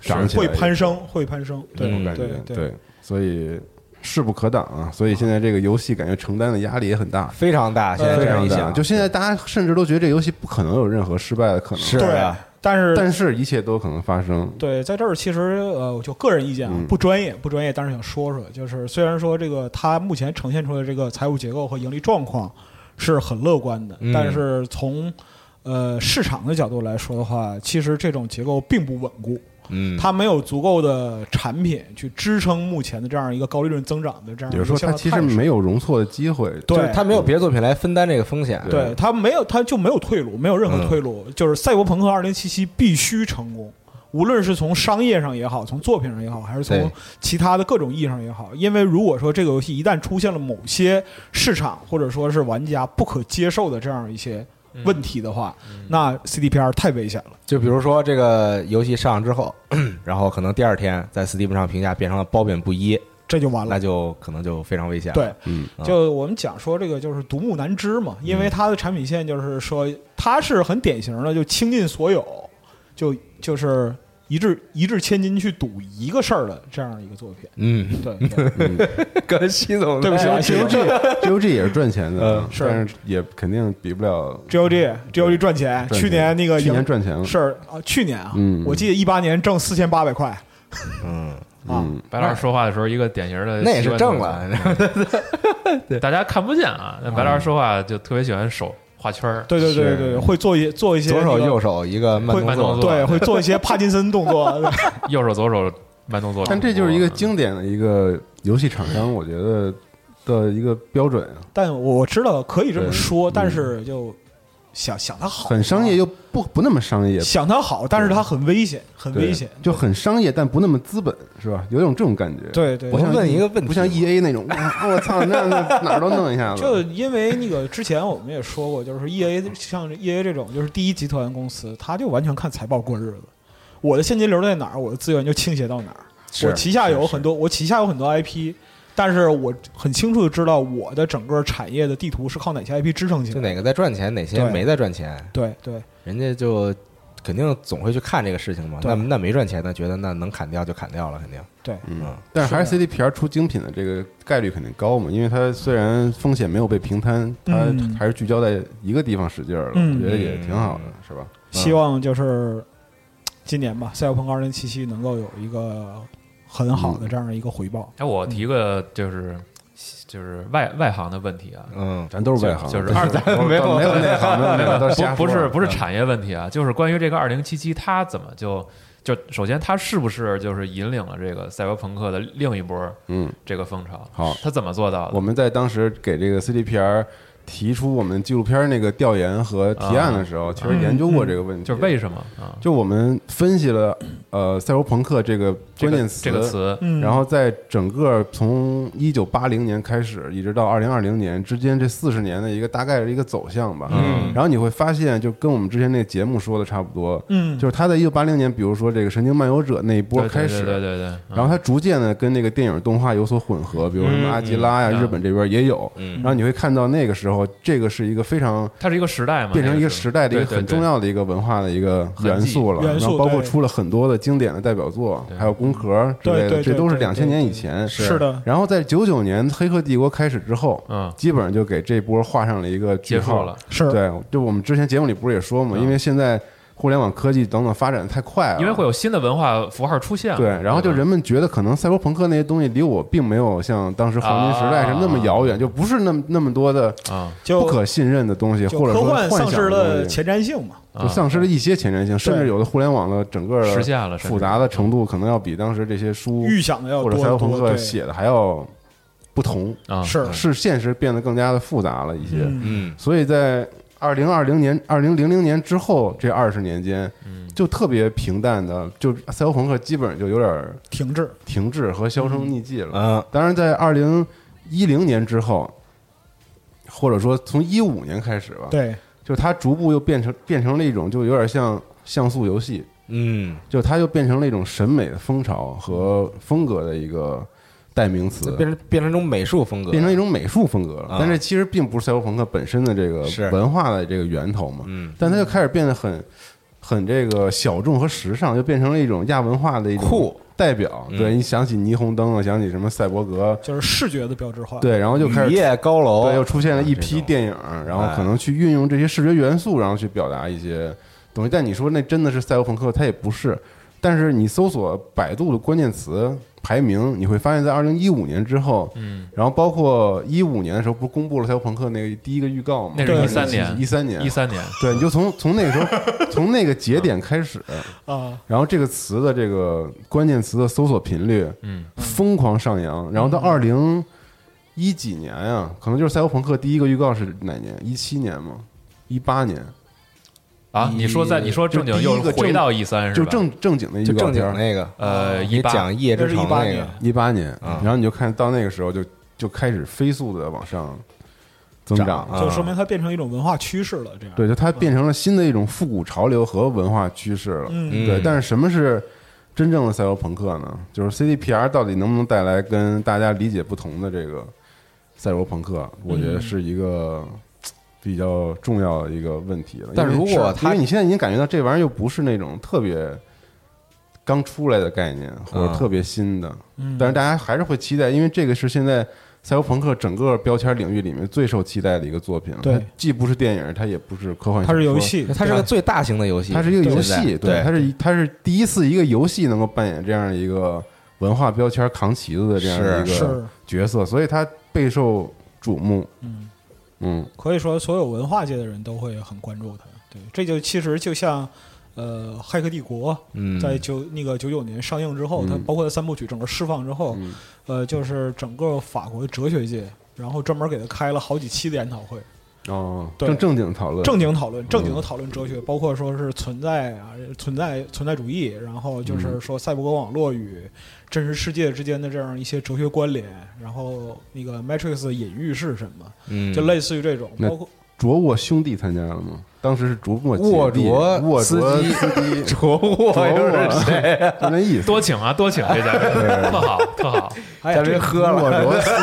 涨起来，会攀升，会攀升。这种感觉对对，所以势不可挡啊！所以现在这个游戏感觉承担的压力也很大。非常大，现在呃非常大，这样一想，就现在大家甚至都觉得这游戏不可能有任何失败的可能，是对啊，但是但是一切都可能发生。对，在这儿其实呃，就个人意见啊嗯，不专业，不专业，但是想说说，就是虽然说这个它目前呈现出来的这个财务结构和盈利状况是很乐观的，嗯但是从呃市场的角度来说的话，其实这种结构并不稳固，嗯，它没有足够的产品去支撑目前的这样一个高利润增长的这样一个比如说，它其实没有容错的机会。对就是他没有别的作品来分担这个风险，对它没有，它就没有退路，没有任何嗯退路。就是《赛博朋克2077》必须成功，无论是从商业上也好，从作品上也好，还是从其他的各种意义上也好。因为如果说这个游戏一旦出现了某些市场或者说是玩家不可接受的这样一些问题的话，那 CDPR 太危险了。就比如说这个游戏上之后，(clears throat) 然后可能第二天在 Steam 上评价变成了褒贬不一，这就完了那。就可能就非常危险了。对，嗯，啊就我们讲说这个就是独木难支嘛，因为它的产品线就是说它是很典型的，就倾尽所有，就就是一掷一掷千金去赌一个事儿的这样一个作品。嗯，对，对 (laughs) 跟西总对不起啊在一起 GOG (laughs) GOG 也是赚钱的嗯，是。但是也肯定比不了 GOG GOG 赚钱，赚钱。去年那个去年赚钱了。是啊，去年啊，嗯。我记得一八年挣四千八百块。嗯，(laughs) 啊，嗯，白老师说话的时候，一个典型的那也是挣了。作，大家看不见啊。那白老师说话就特别喜欢手画圈儿，对对对对对，会做一做一些左手右手一个慢动作，动作对，会做一些帕金森动作 (laughs) (laughs) 右手左手慢动作。但这就是一个经典的一个游戏厂商，我觉得的一个标准啊，但我知道可以这么说，嗯但是就想想它好，很商业又不不那么商业，想它好，但是它很危险，很危险，就很商业，但不那么资本，是吧？有种这种感觉。对对我想问一个问题，不像 E A 那种，我操，那那哪儿都弄一下子。就因为那个之前我们也说过，就是 E A 像 E A 这种就是第一集团公司，他就完全看财报过日子。我的现金流在哪儿，我的资源就倾斜到哪儿。我旗下有很多，我旗下有很多 IP，但是我很清楚的知道我的整个产业的地图是靠哪些 IP 支撑起来的。就哪个在赚钱，哪些对。没在赚钱，对对。人家就肯定总会去看这个事情嘛。对。那那没赚钱的，觉得那能砍掉就砍掉了，肯定。对，嗯。嗯，但是还是是 CDPR 出精品的这个概率肯定高嘛，因为它虽然风险没有被平摊，它嗯。还是聚焦在一个地方使劲儿了，嗯。我觉得也挺好的，是吧？希望就是今年吧，《赛博朋克2077》能够有一个很好的这样的一个回报。哎，我提个就是就是外外行的问题啊，嗯，咱都是外行，就是二咱没有没有内行，没有内行，都是瞎说不不是不是嗯产业问题啊，就是关于这个二零七七，它怎么就就首先它是不是就是引领了这个赛博朋克的另一波嗯，这个风潮？好它怎么做到的？我们在当时给这个 CDPR 提出我们纪录片那个调研和提案的时候，其实研究过这个问题，就是为什么啊？就我们分析了呃赛博朋克这个关键词，这个词，嗯，然后在整个从一九八零年开始，一直到二零二零年之间这四十年的一个大概的一个走向吧。嗯。然后你会发现，就跟我们之前那个节目说的差不多，嗯，就是他在一九八零年，比如说这个《神经漫游者》那一波开始，对对对对，然后他逐渐的跟那个电影动画有所混合，比如什么嗯。阿基拉呀，嗯。日本这边也有。嗯。然后你会看到那个时候，这个是一个非常它是一个时代嘛，变成一个时代的一个很重要的一个文化的一个元素了，然后包括出了很多的经典的代表作，对。还有工壳之类的，对对对这都是对两千年以对前。是的，然后在九九年《黑客帝国》开始之后，嗯基本上就给这波画上了一个句号结束了。。是对，就我们之前节目里不是也说嘛，嗯因为现在互联网科技等等发展得太快了，因为会有新的文化符号出现了，对，然后就人们觉得可能赛博朋克那些东西离我并没有像当时黄金时代是那么遥远，就不是那么那么多的啊不可信任的东西，或者说幻丧幻想的失了。前瞻性嘛。就丧失了一些前瞻性，甚至有的互联网的整个的实现了复杂的程度，可能要比当时这些书预想的要或者赛博朋克写的还要不同，啊是。是现实变得更加的复杂了一些。嗯。嗯。所以在二零二零年、二零零零年之后这二十年间，嗯。就特别平淡的，就赛博朋克基本上就有点停滞，停滞和销声匿迹了。嗯。当然，在二零一零年之后，或者说从一五年开始吧，对，就是它逐步又变成变成了一种，就有点像像素游戏，嗯，就它又变成了一种审美的风潮和风格的一个代名词，变成变成一种美术风格，变成一种美术风格了。啊。但这其实并不是赛博朋克本身的这个文化的这个源头嘛，嗯。但它就开始变得很很这个小众和时尚，就变成了一种亚文化的一种酷代表。嗯对你想起霓虹灯啊，想起什么赛博格，就是视觉的标志化。，对，然后就开始雨夜高楼，对，又出现了一批电影，然后哎可能去运用这些视觉元素，然后去表达一些东西。但你说那真的是赛博朋克，它也不是。但是你搜索百度的关键词排名，你会发现在二零一五年之后，嗯，然后包括一五年的时候，不是公布了赛博朋克那个第一个预告吗？那是对13年。一三年，一三年，对，你就从从那个时候，(laughs) 从那个节点开始，啊，然后这个词的这个关键词的搜索频率，嗯，疯狂上扬，然后到二零一几年啊、可能就是赛博朋克第一个预告是哪年？一七年吗？一八年，啊，你说在你说正经又一个正回到一三是吧？就正正经的一就正经那个，呃你18讲夜之那是18城那个。年，一八年，啊。然后你就看到那个时候就就开始飞速的往上增长。涨，就说明它变成一种文化趋势了。这样，对，就它变成了新的一种复古潮流和文化趋势了。嗯，对，嗯但是什么是真正的赛博朋克呢？就是 CDPR 到底能不能带来跟大家理解不同的这个赛博朋克？我觉得是一个比较重要的一个问题了。但因为如果它因为你现在已经感觉到这玩意儿又不是那种特别刚出来的概念，或者嗯特别新的，嗯但是大家还是会期待，因为这个是现在。赛博朋克整个标签领域里面最受期待的一个作品了，对它既不是电影，它也不是科幻，它是游戏，它是个最大型的游戏，它是一个游戏，对，它是它是第一次一个游戏能够扮演这样一个文化标签扛旗子的这样一个，角色，所以它备受瞩目。嗯，嗯，可以说所有文化界的人都会很关注他。对，这就其实就像。呃，《骇客帝国》嗯，在九那个九九年上映之后，嗯它包括它三部曲整个释放之后，嗯呃，就是整个法国哲学界然后专门给他开了好几期的研讨会，哦，对正正经讨论，正经讨论，正经的讨论哲学，包括说是存在啊，存在存在主义，然后就是说赛博格网络与真实世界之间的这样一些哲学关联，然后那个 Matrix 的隐喻是什么，嗯，就类似于这种，包括卓沃兄弟参加了吗？当时是卓沃沃卓沃斯卓基斯基，卓沃又是谁呀？(laughs) 就那意思。多请啊，多请这家人，特好，特好。哎呀，嘉宾这喝了，沃卓斯基，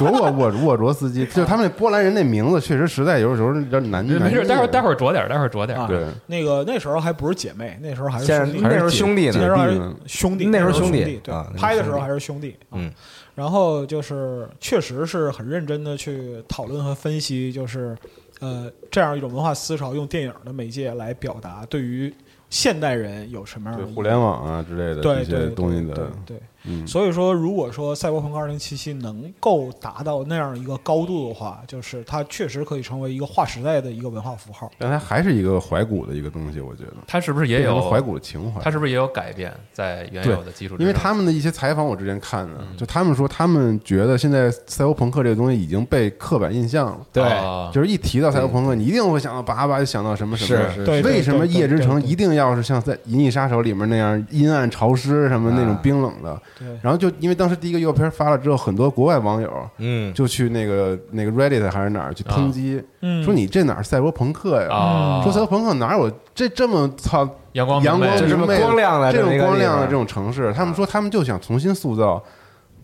卓沃沃沃卓斯基，就是他们那波兰人那名字确实实在有时候有点难。没事，待会儿待会会儿着点儿，待会儿着点儿。啊对，那个那时候还不是姐妹，那时候还是兄弟，那时候兄弟呢那时候兄弟，那时候兄兄弟对拍的时候还是兄弟，啊嗯，然后就是确实是很认真的去讨论和分析，就是呃这样一种文化思潮，用电影的媒介来表达对于现代人有什么样的对互联网啊之类的这些对对东西对的，对。嗯，所以说，如果说《赛博朋克2077》能够达到那样一个高度的话，就是它确实可以成为一个划时代的一个文化符号。但它还是一个怀古的一个东西，我觉得它是不是也有怀古的情怀。它是不是也有改变在原有的基础之上？因为他们的一些采访，我之前看的，嗯就他们说，他们觉得现在赛博朋克这个东西已经被刻板印象了。对啊就是一提到赛博朋克，你一定会想到叭叭就想到什么什么。是为什么夜之城一定要是像在《银翼杀手》里面那样阴暗潮湿什么那种啊冰冷的？对，然后就因为当时第一个预告片发了之后，很多国外网友嗯，就去那个那个 Reddit 还是哪儿去抨击，嗯。说你这哪儿赛博朋克呀？啊，说赛博朋克哪有这这么操阳光阳光明媚这么光亮的这种光亮的这种城市，他们说他们就想重新塑造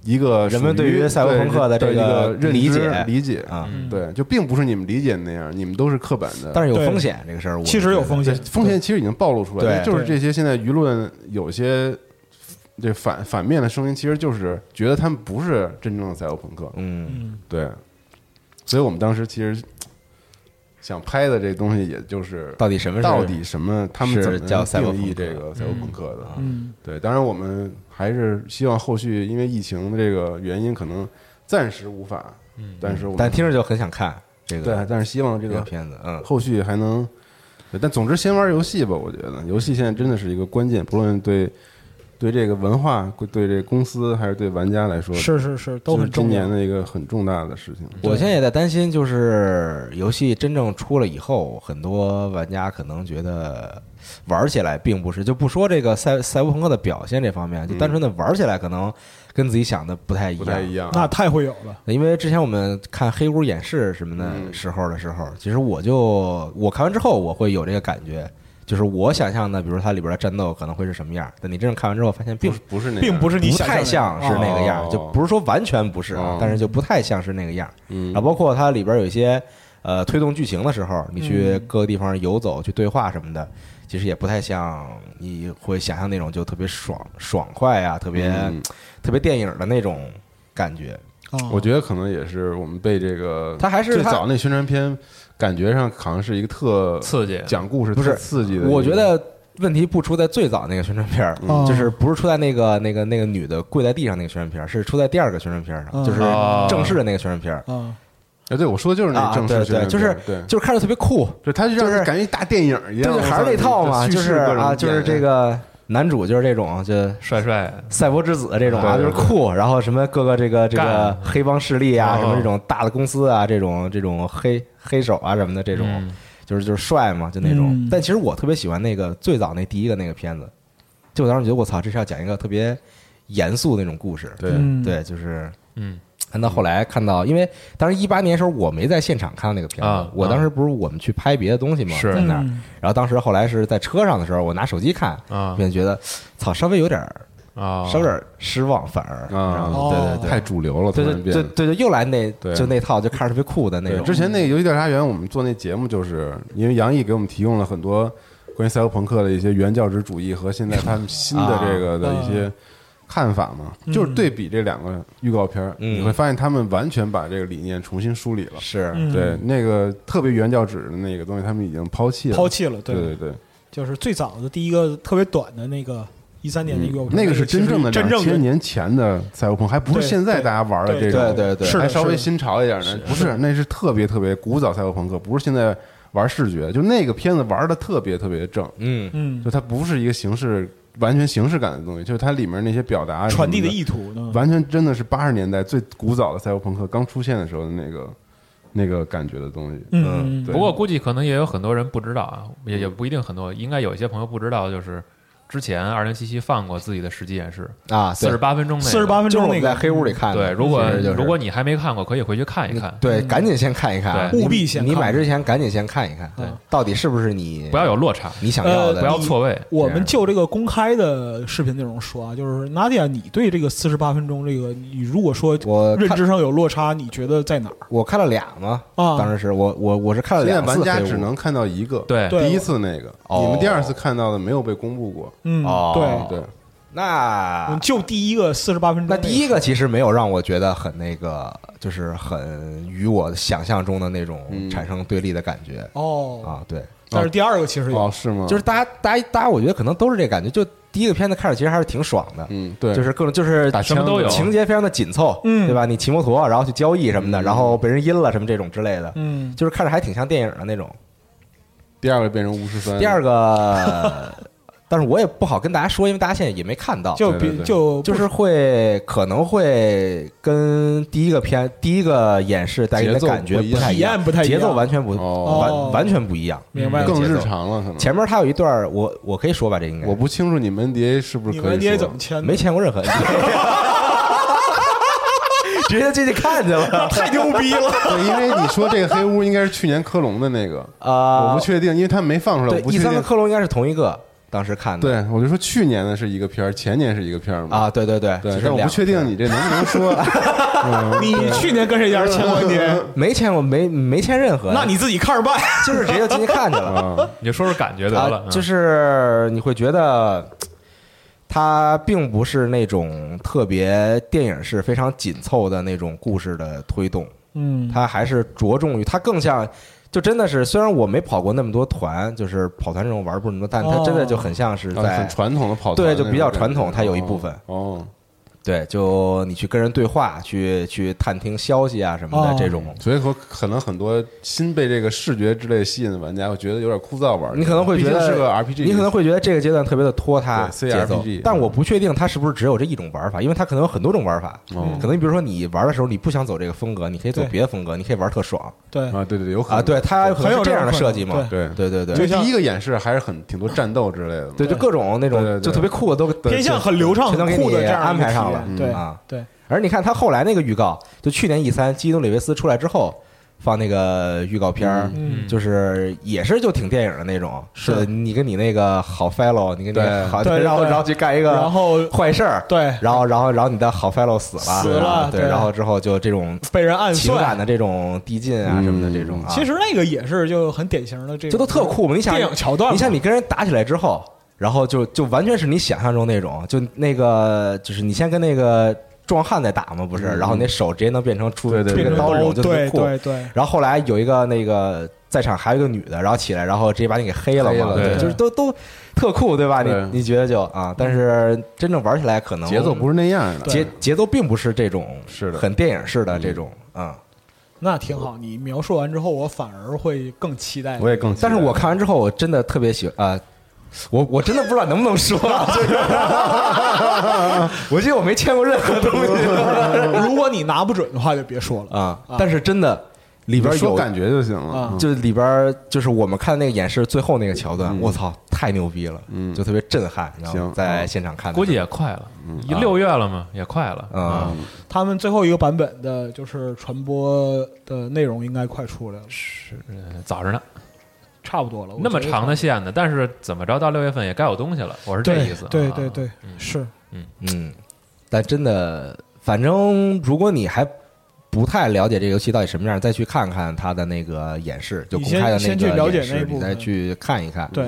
一个人们对于赛博朋克的这个认知理解。理解。啊，嗯。对，就并不是你们理解的那样，你们都是刻板的。但是有风险这个事儿，我其实有风险，风险其实已经暴露出来了，就是这些现在舆论有些这反反面的声音，其实就是觉得他们不是真正的赛博朋克，嗯，嗯，对，所以我们当时其实想拍的这东西，也就是到底什么到底什么，他们是怎么叫赛博定义朋克这个赛博朋克的？嗯，对，当然我们还是希望后续因为疫情的这个原因，可能暂时无法，嗯。但是我们但听着就很想看这个对，但是希望这个这个片子，嗯，后续还能，对但总之先玩游戏吧，我觉得。游戏现在真的是一个关键，不论对对这个文化、对这个公司还是对玩家来说，是是是，都是很重要。今年的一个很重大的事情。我现在也在担心，就是游戏真正出了以后，很多玩家可能觉得玩起来并不是，就不说这个赛赛博朋克的表现这方面，就单纯的玩起来可能跟自己想的不太一样。不太一样，那太会有了，因为之前我们看黑屋演示什么的嗯时候的时候，其实我就我看完之后，我会有这个感觉，就是我想象的，比如它里边的战斗可能会是什么样，但你真正看完之后，发现并不是不是那样，并不是你想象太像是那个样，哦就不是说完全不是哦，但是就不太像是那个样。嗯。然后包括它里边有一些呃推动剧情的时候，你去嗯。各个地方游走去对话什么的，其实也不太像你会想象那种就特别爽爽快啊，特别、嗯。特别电影的那种感觉。啊，我觉得可能也是我们被这个它还是最早那宣传片感觉上好像是一个特刺激。讲故事不是刺激的，我觉得问题不出在最早那个宣传片儿，嗯就是不是出在那个那个那个女的跪在地上那个宣传片儿，是出在第二个宣传片儿上，嗯。就是哦正式的那个宣传片儿，啊，哎，对我说的就是那啊个正式对宣传对就是对，就是看着特别酷，就他就让就是人感觉一大电影一样，对，还是那套嘛，就是啊，就是这个男主就是这种就。帅帅。赛博之子这种啊，就是酷，然后什么各个这个这个黑帮势力啊，哦。什么这种大的公司啊，这种这种黑黑手啊什么的，这种嗯。就是就是帅嘛，就那种。嗯。但其实我特别喜欢那个最早那第一个那个片子，就我当时觉得我操，这是要讲一个特别严肃的那种故事。对。嗯，对，就是嗯看到后来看到，因为当时一八年的时候我没在现场看到那个片我当时不是我们去拍别的东西嘛，是在那儿，嗯然后当时后来是在车上的时候，我拿手机看，啊便觉得操，稍微有点儿啊，稍微有点儿失望，反而啊然后哦对对对，太主流了，突对然变。对对对对，又来那就那套，就看着特别酷的那对，种。之前那个游戏调查员，我们做那节目，就是因为杨毅给我们提供了很多关于赛博朋克的一些原教旨主义和现在他们新的这个的一些看法嘛，嗯。就是对比这两个预告片你会发现他们完全把这个理念重新梳理了。是。嗯。对，那个特别原教旨的那个东西，他们已经抛弃了。抛弃了，对。对对，就是最早的第一个特别短的那个一三年的一个，嗯那个是真正的真正千年前的赛博朋克，还不是现在大家玩的这对种。对对对。还稍微新潮一点的，不是，那是特别特别古早赛博朋克，不是现在玩视觉，就那个片子玩的特别特别正，嗯。嗯。就它不是一个形式完全形式感的东西，就是它里面那些表达传递的意图呢？完全真的是八十年代最古早的赛博朋克刚出现的时候的那个那个感觉的东西。嗯，不过估计可能也有很多人不知道啊，也也不一定很多，应该有一些朋友不知道，就是之前二零七七放过自己的实际演示，啊，四十八分钟那个，四十八分就是钟那个。在黑屋里看的。对，如果就是。如果你还没看过，可以回去看一看。对，赶紧先看一看。务必先看。你买之前赶紧先看一看，对。到底是不是你不要有落差，你想要的，呃不要错位。我们就这个公开的视频内容说啊，就是 Nadia，你对这个四十八分钟这个，你如果说我认知上有落差，你觉得在哪儿？我看了俩嘛，啊？当时是我我我是看了现在两次玩家只能看到一个，对。对第一次那个，哦你们第二次看到的没有被公布过。嗯，哦对，对，那嗯就第一个四十八分钟个，那第一个其实没有让我觉得很那个，就是很与我想象中的那种嗯。产生对立的感觉。哦，啊，对，但是第二个其实有。哦，是吗？就是大家大家大家，我觉得可能都是这感觉，就第一个片子看着其实还是挺爽的，嗯，对，就是各种就是打什么都有。情节非常的紧凑，嗯。对吧？你骑摩托然后去交易什么的，嗯。然后被人阴了什么这种之类的，嗯，就是看着还挺像电影的那种。第二个变成巫师三，第二个，但是我也不好跟大家说，因为大家现在也没看到，就比就就是会可能会跟第一个片第一个演示带给你的感觉不太一样，不太一样节奏完全不哦完完全不一样，明白更日。常了，可能。前面他有一段，我我可以说吧，这应该我不清楚你们 NDA 是不是你们可以说 NDA 怎么签的？没签过任何 NDA，(laughs) 直接进去看去了太牛逼了！(laughs) 对，因为你说这个黑屋应该是去年科隆的那个，啊！我不确定，因为他没放出来，对我不 E 三和确定。克隆应该是同一个，当时看的。对，我就说去年的是一个片儿，前年是一个片儿嘛。啊，对对对，对就，是两但我不确定你这能不能说。(laughs) 嗯你去年跟谁家签过？(laughs) 没签过，没没签任何，那你自己看着办。就是直接就进去看去了。啊，(laughs) 你就说说感觉得了啊，，就是是你会觉得。它并不是那种特别电影式、非常紧凑的那种故事的推动，嗯，它还是着重于它更像，就真的是虽然我没跑过那么多团，就是跑团这种玩儿不是那么多，但它真的就很像是啊在很传统的跑团对就比较传统它有一部分。哦，对，就你去跟人对话，去去探听消息啊什么的哦这种，所以说可能很多新被这个视觉之类吸引的玩家会觉得有点枯燥玩。你可能会觉得是个 RPG，你可能会觉得这个阶段特别的拖沓对节奏 CRPG，但我不确定它是不是只有这一种玩法，因为它可能有很多种玩法。嗯可能你比如说你玩的时候你不想走这个风格，你可以走别的风格，你可以玩特爽对，啊，对对对，有可能啊。对，它有能是这样的设计嘛。对对对对因为第一个演示还是很挺多战斗之类的。对，就各种那种对对对就特别酷的都偏向很流畅、很全都给你酷的这样安排上了对啊。对，而你看他后来那个预告，就去年 E 三基努里维斯出来之后放那个预告片儿，嗯。就是也是就挺电影的那种，是。你跟你那个好 fellow，你跟你对。好，对对然后然后去干一个然后坏事儿，对。然后然后然后你的好 fellow 死了，死了啊对，然后之后就这种被人暗情感算。的这种递进啊嗯。什么的这种，啊。其实那个也是就很典型的这这种，都特酷嘛！你想电影桥段，你想你跟人打起来之后，然后就就完全是你想象中那种，就那个就是你先跟那个壮汉在打嘛，不是？嗯然后你那手直接能变成出对对对出一个刀这种，就特别对酷。对对，然后后来有一个那个在场还有一个女的，然后起来，然后直接把你给黑了嘛，了对，就是都都特酷，对吧？你对你觉得就啊，但是真正玩起来可能节奏不是那样的。节节奏并不是这种是的很电影式的这种啊。那挺好。你描述完之后，我反而会更期待。我也更期待，但是我看完之后，我真的特别喜欢啊。我我真的不知道能不能说，就是 (laughs) 我记得我没签过任何东西 (laughs) 如果你拿不准的话，就别说了。啊，但是真的里边有感觉就行了啊。就里边就是我们看那个演示最后那个桥段，嗯我操，太牛逼了，嗯就特别震撼。然后行在现场看的，估计也快了，一六月了嘛，也快了啊嗯他们最后一个版本的就是传播的内容应该快出来了，是呃早着呢，差不多了。那么长的线呢，但是怎么着到六月份也该有东西了，我是这意思。啊对对对，是嗯嗯，但真的，反正如果你还不太了解这个游戏到底什么样，再去看看它的那个演示，就公开的那个演示，你再去看一看。对。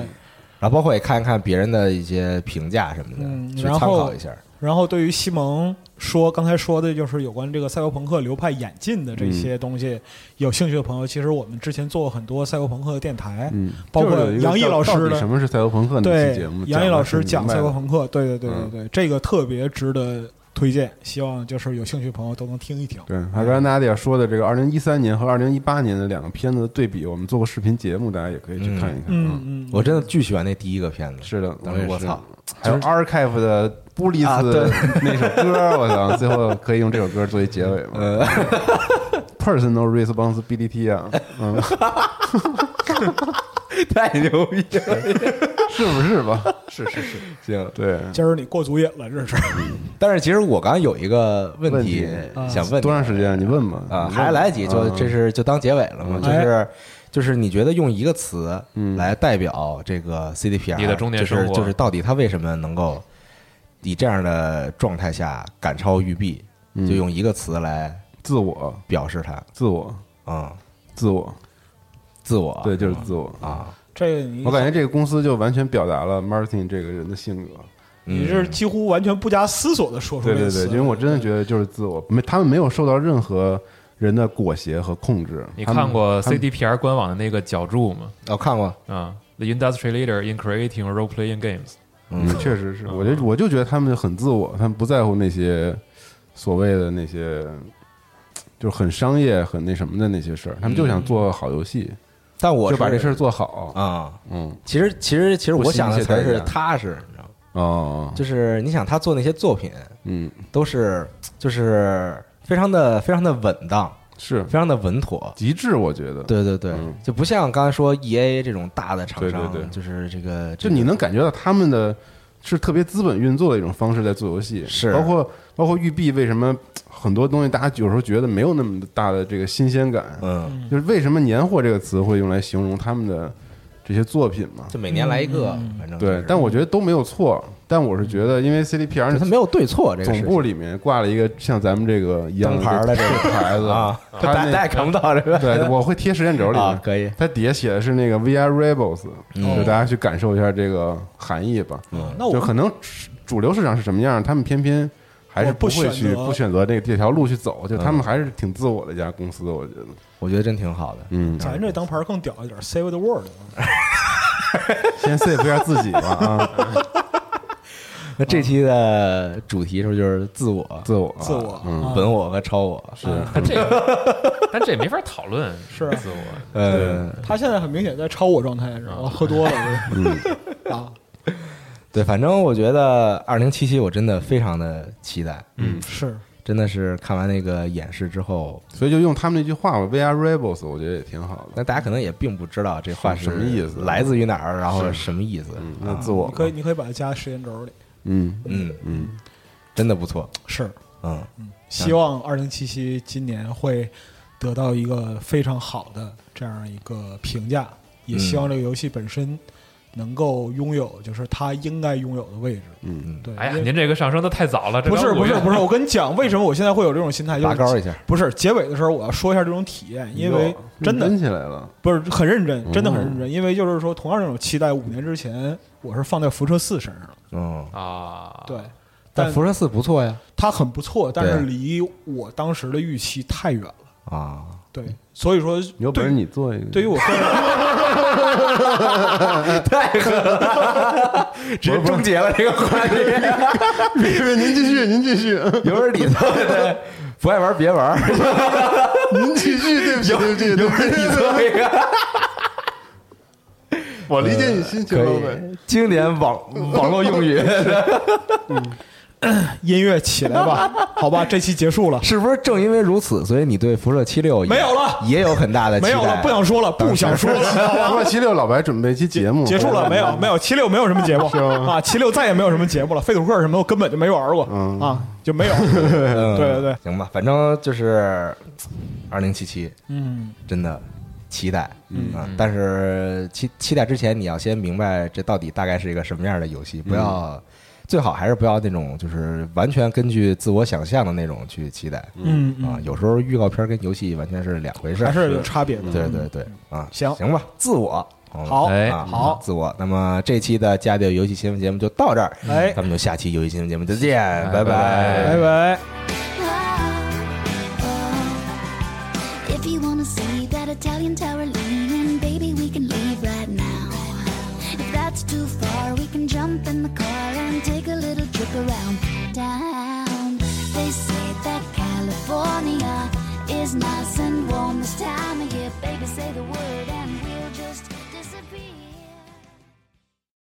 然后包括也看一看别人的一些评价什么的，去参考一下。然后对于西蒙说刚才说的就是有关这个赛博朋克流派演进的这些东西，有兴趣的朋友，其实我们之前做过很多赛博朋克的电台，嗯，包括杨毅老师的到底什么是赛博朋克那期对节目，，杨毅老师讲赛博，朋克，对对对对嗯。对，这个特别值得推荐，希望就是有兴趣的朋友都能听一听。对，还刚才大家说的这个二零一三年和二零一八年的两个片子的对比，我们做过视频节目，大家也可以去看一看。嗯，嗯，我真的巨喜欢那第一个片子，是的，当时我操，还有 Archive 的布利啊斯对那首歌，我想，最后可以用这首歌作为结尾吗？呃，(laughs) Personal responsibility 啊，嗯，(laughs) 太牛逼了，(laughs) 是不是吧？是是是，行。对，今儿你过足瘾了，这是。但是其实我刚刚有一个问问题题想问多长时间？你问吧。啊，还来得及，就啊这是就当结尾了嘛，就哎是。就是你觉得用一个词嗯来代表这个 CDPR，你的中年就是生活就是到底它为什么能够以这样的状态下赶超育碧，嗯就用一个词来自我，表示它，自我，嗯，自我，自我，对，就是自我。啊，这个你我感觉这个公司就完全表达了 Martin 这个人的性格。你是几乎完全不加思索的说出来对对对，因为我真的觉得就是自我，没他们没有受到任何人的裹挟和控制。你看过 CDPR 官网的那个脚注吗？我看过，啊，The industry leader in creating role-playing games。嗯，确实是，我就我就觉得他们很自我，他们不在乎那些所谓的那些，就是很商业、很那什么的那些事儿，他们就想做好游戏，但我就把这事儿儿做好。啊，嗯，其实其实其实我想的才是踏实，你知道吗？哦，就是你想他做那些作品嗯，都是就是非常的非常的稳当，是。非常的稳妥。极致，我觉得。对对对。嗯，就不像刚才说 E A 这种大的厂商，对对对。就是这个，就你能感觉到他们的是特别资本运作的一种方式在做游戏，是。包括包括育碧为什么很多东西大家有时候觉得没有那么大的这个新鲜感，嗯，就是为什么年货这个词会用来形容他们的这些作品嘛？就每年来一个，反正对，但我觉得都没有错。但我是觉得，因为 CDPR 它没有对错，这个事总部里面挂了一个像咱们这个一样灯牌的这这个个 (laughs) 牌子啊，它那大家也看不到这个，对，我会贴时间轴里啊面，可以它底下写的是那个 VR Rebels，嗯就大家去感受一下这个含义吧。那我就可能主流市场是什么样，他们偏偏还是不会去选不选择这个这条路去走，就他嗯们还是挺自我的一家公司，我觉得。我觉得真挺好的。嗯，咱这当牌更屌一点，Save the World。(laughs) 先 save 一下自己吧啊，(laughs) 那这期的主题是不是就是自我、自我，自我本我和超我？是但这个，但这也没法讨论，(laughs) 是啊自我。呃，他现在很明显在超我状态，知道吗？喝多了嗯，啊，对，反正我觉得二零七七我真的非常的期待，嗯是真的是看完那个演示之后，所以就用他们那句话吧，VR Rebels，我觉得也挺好的。那大家可能也并不知道这话是什么意思来自于哪儿，然后什么意思。嗯，那自我你可以你可以把它加时间轴里。嗯嗯，嗯，真的不错。是，嗯，希望二零七七今年会得到一个非常好的这样一个评价，也希望这个游戏本身能够拥有就是他应该拥有的位置。嗯。嗯，对，哎呀，您这个上升的太早了，这不是不是不是，我跟你讲，为什么我现在会有这种心态，就是拔高一下。不是结尾的时候我要说一下这种体验，因为真的真起来了，不是很认真，真的很认嗯真，因为就是说同样这种期待，五年之前我是放在辐射四身上了，嗯，啊，对，但但辐射四不错呀。它很不错，但是离我当时的预期太远了，啊，对，所以说有本事你做一个。对于我个人。直接终结了这个话题。您继续，您继续，(laughs) 有人里头的不爱玩别玩，(laughs) 您继续，对不起，对不起，对不起，你做一个我理解你心情了呗。经典网网络用语，(coughs) 音乐起来吧，(laughs) 好吧，这期结束了，是不是正因为如此，所以你对辐射七六没有了。也有很大的期待？没有了，不想说了，不想说了，好吧不过七六老白准备一期节目，结束了，没有没有，七六没有什么节目。啊，七六再也没有什么节目了，费土克什么我根本就没玩过。嗯。啊，就没有，(laughs) 嗯对对对，行吧，反正就是二零七七，嗯，真的期待，嗯。啊，但是期期待之前，你要先明白这到底大概是一个什么样的游戏，不要。最好还是不要那种就是完全根据自我想象的那种去期待，嗯啊，有时候预告片跟游戏完全是两回事。儿，还是有差别的，对对对啊，行。行吧，自我。好。哎啊好。自我。那么这期的家电游戏新闻节目就到这儿，哎。咱们就下期游戏新闻节目再见，拜拜。拜。If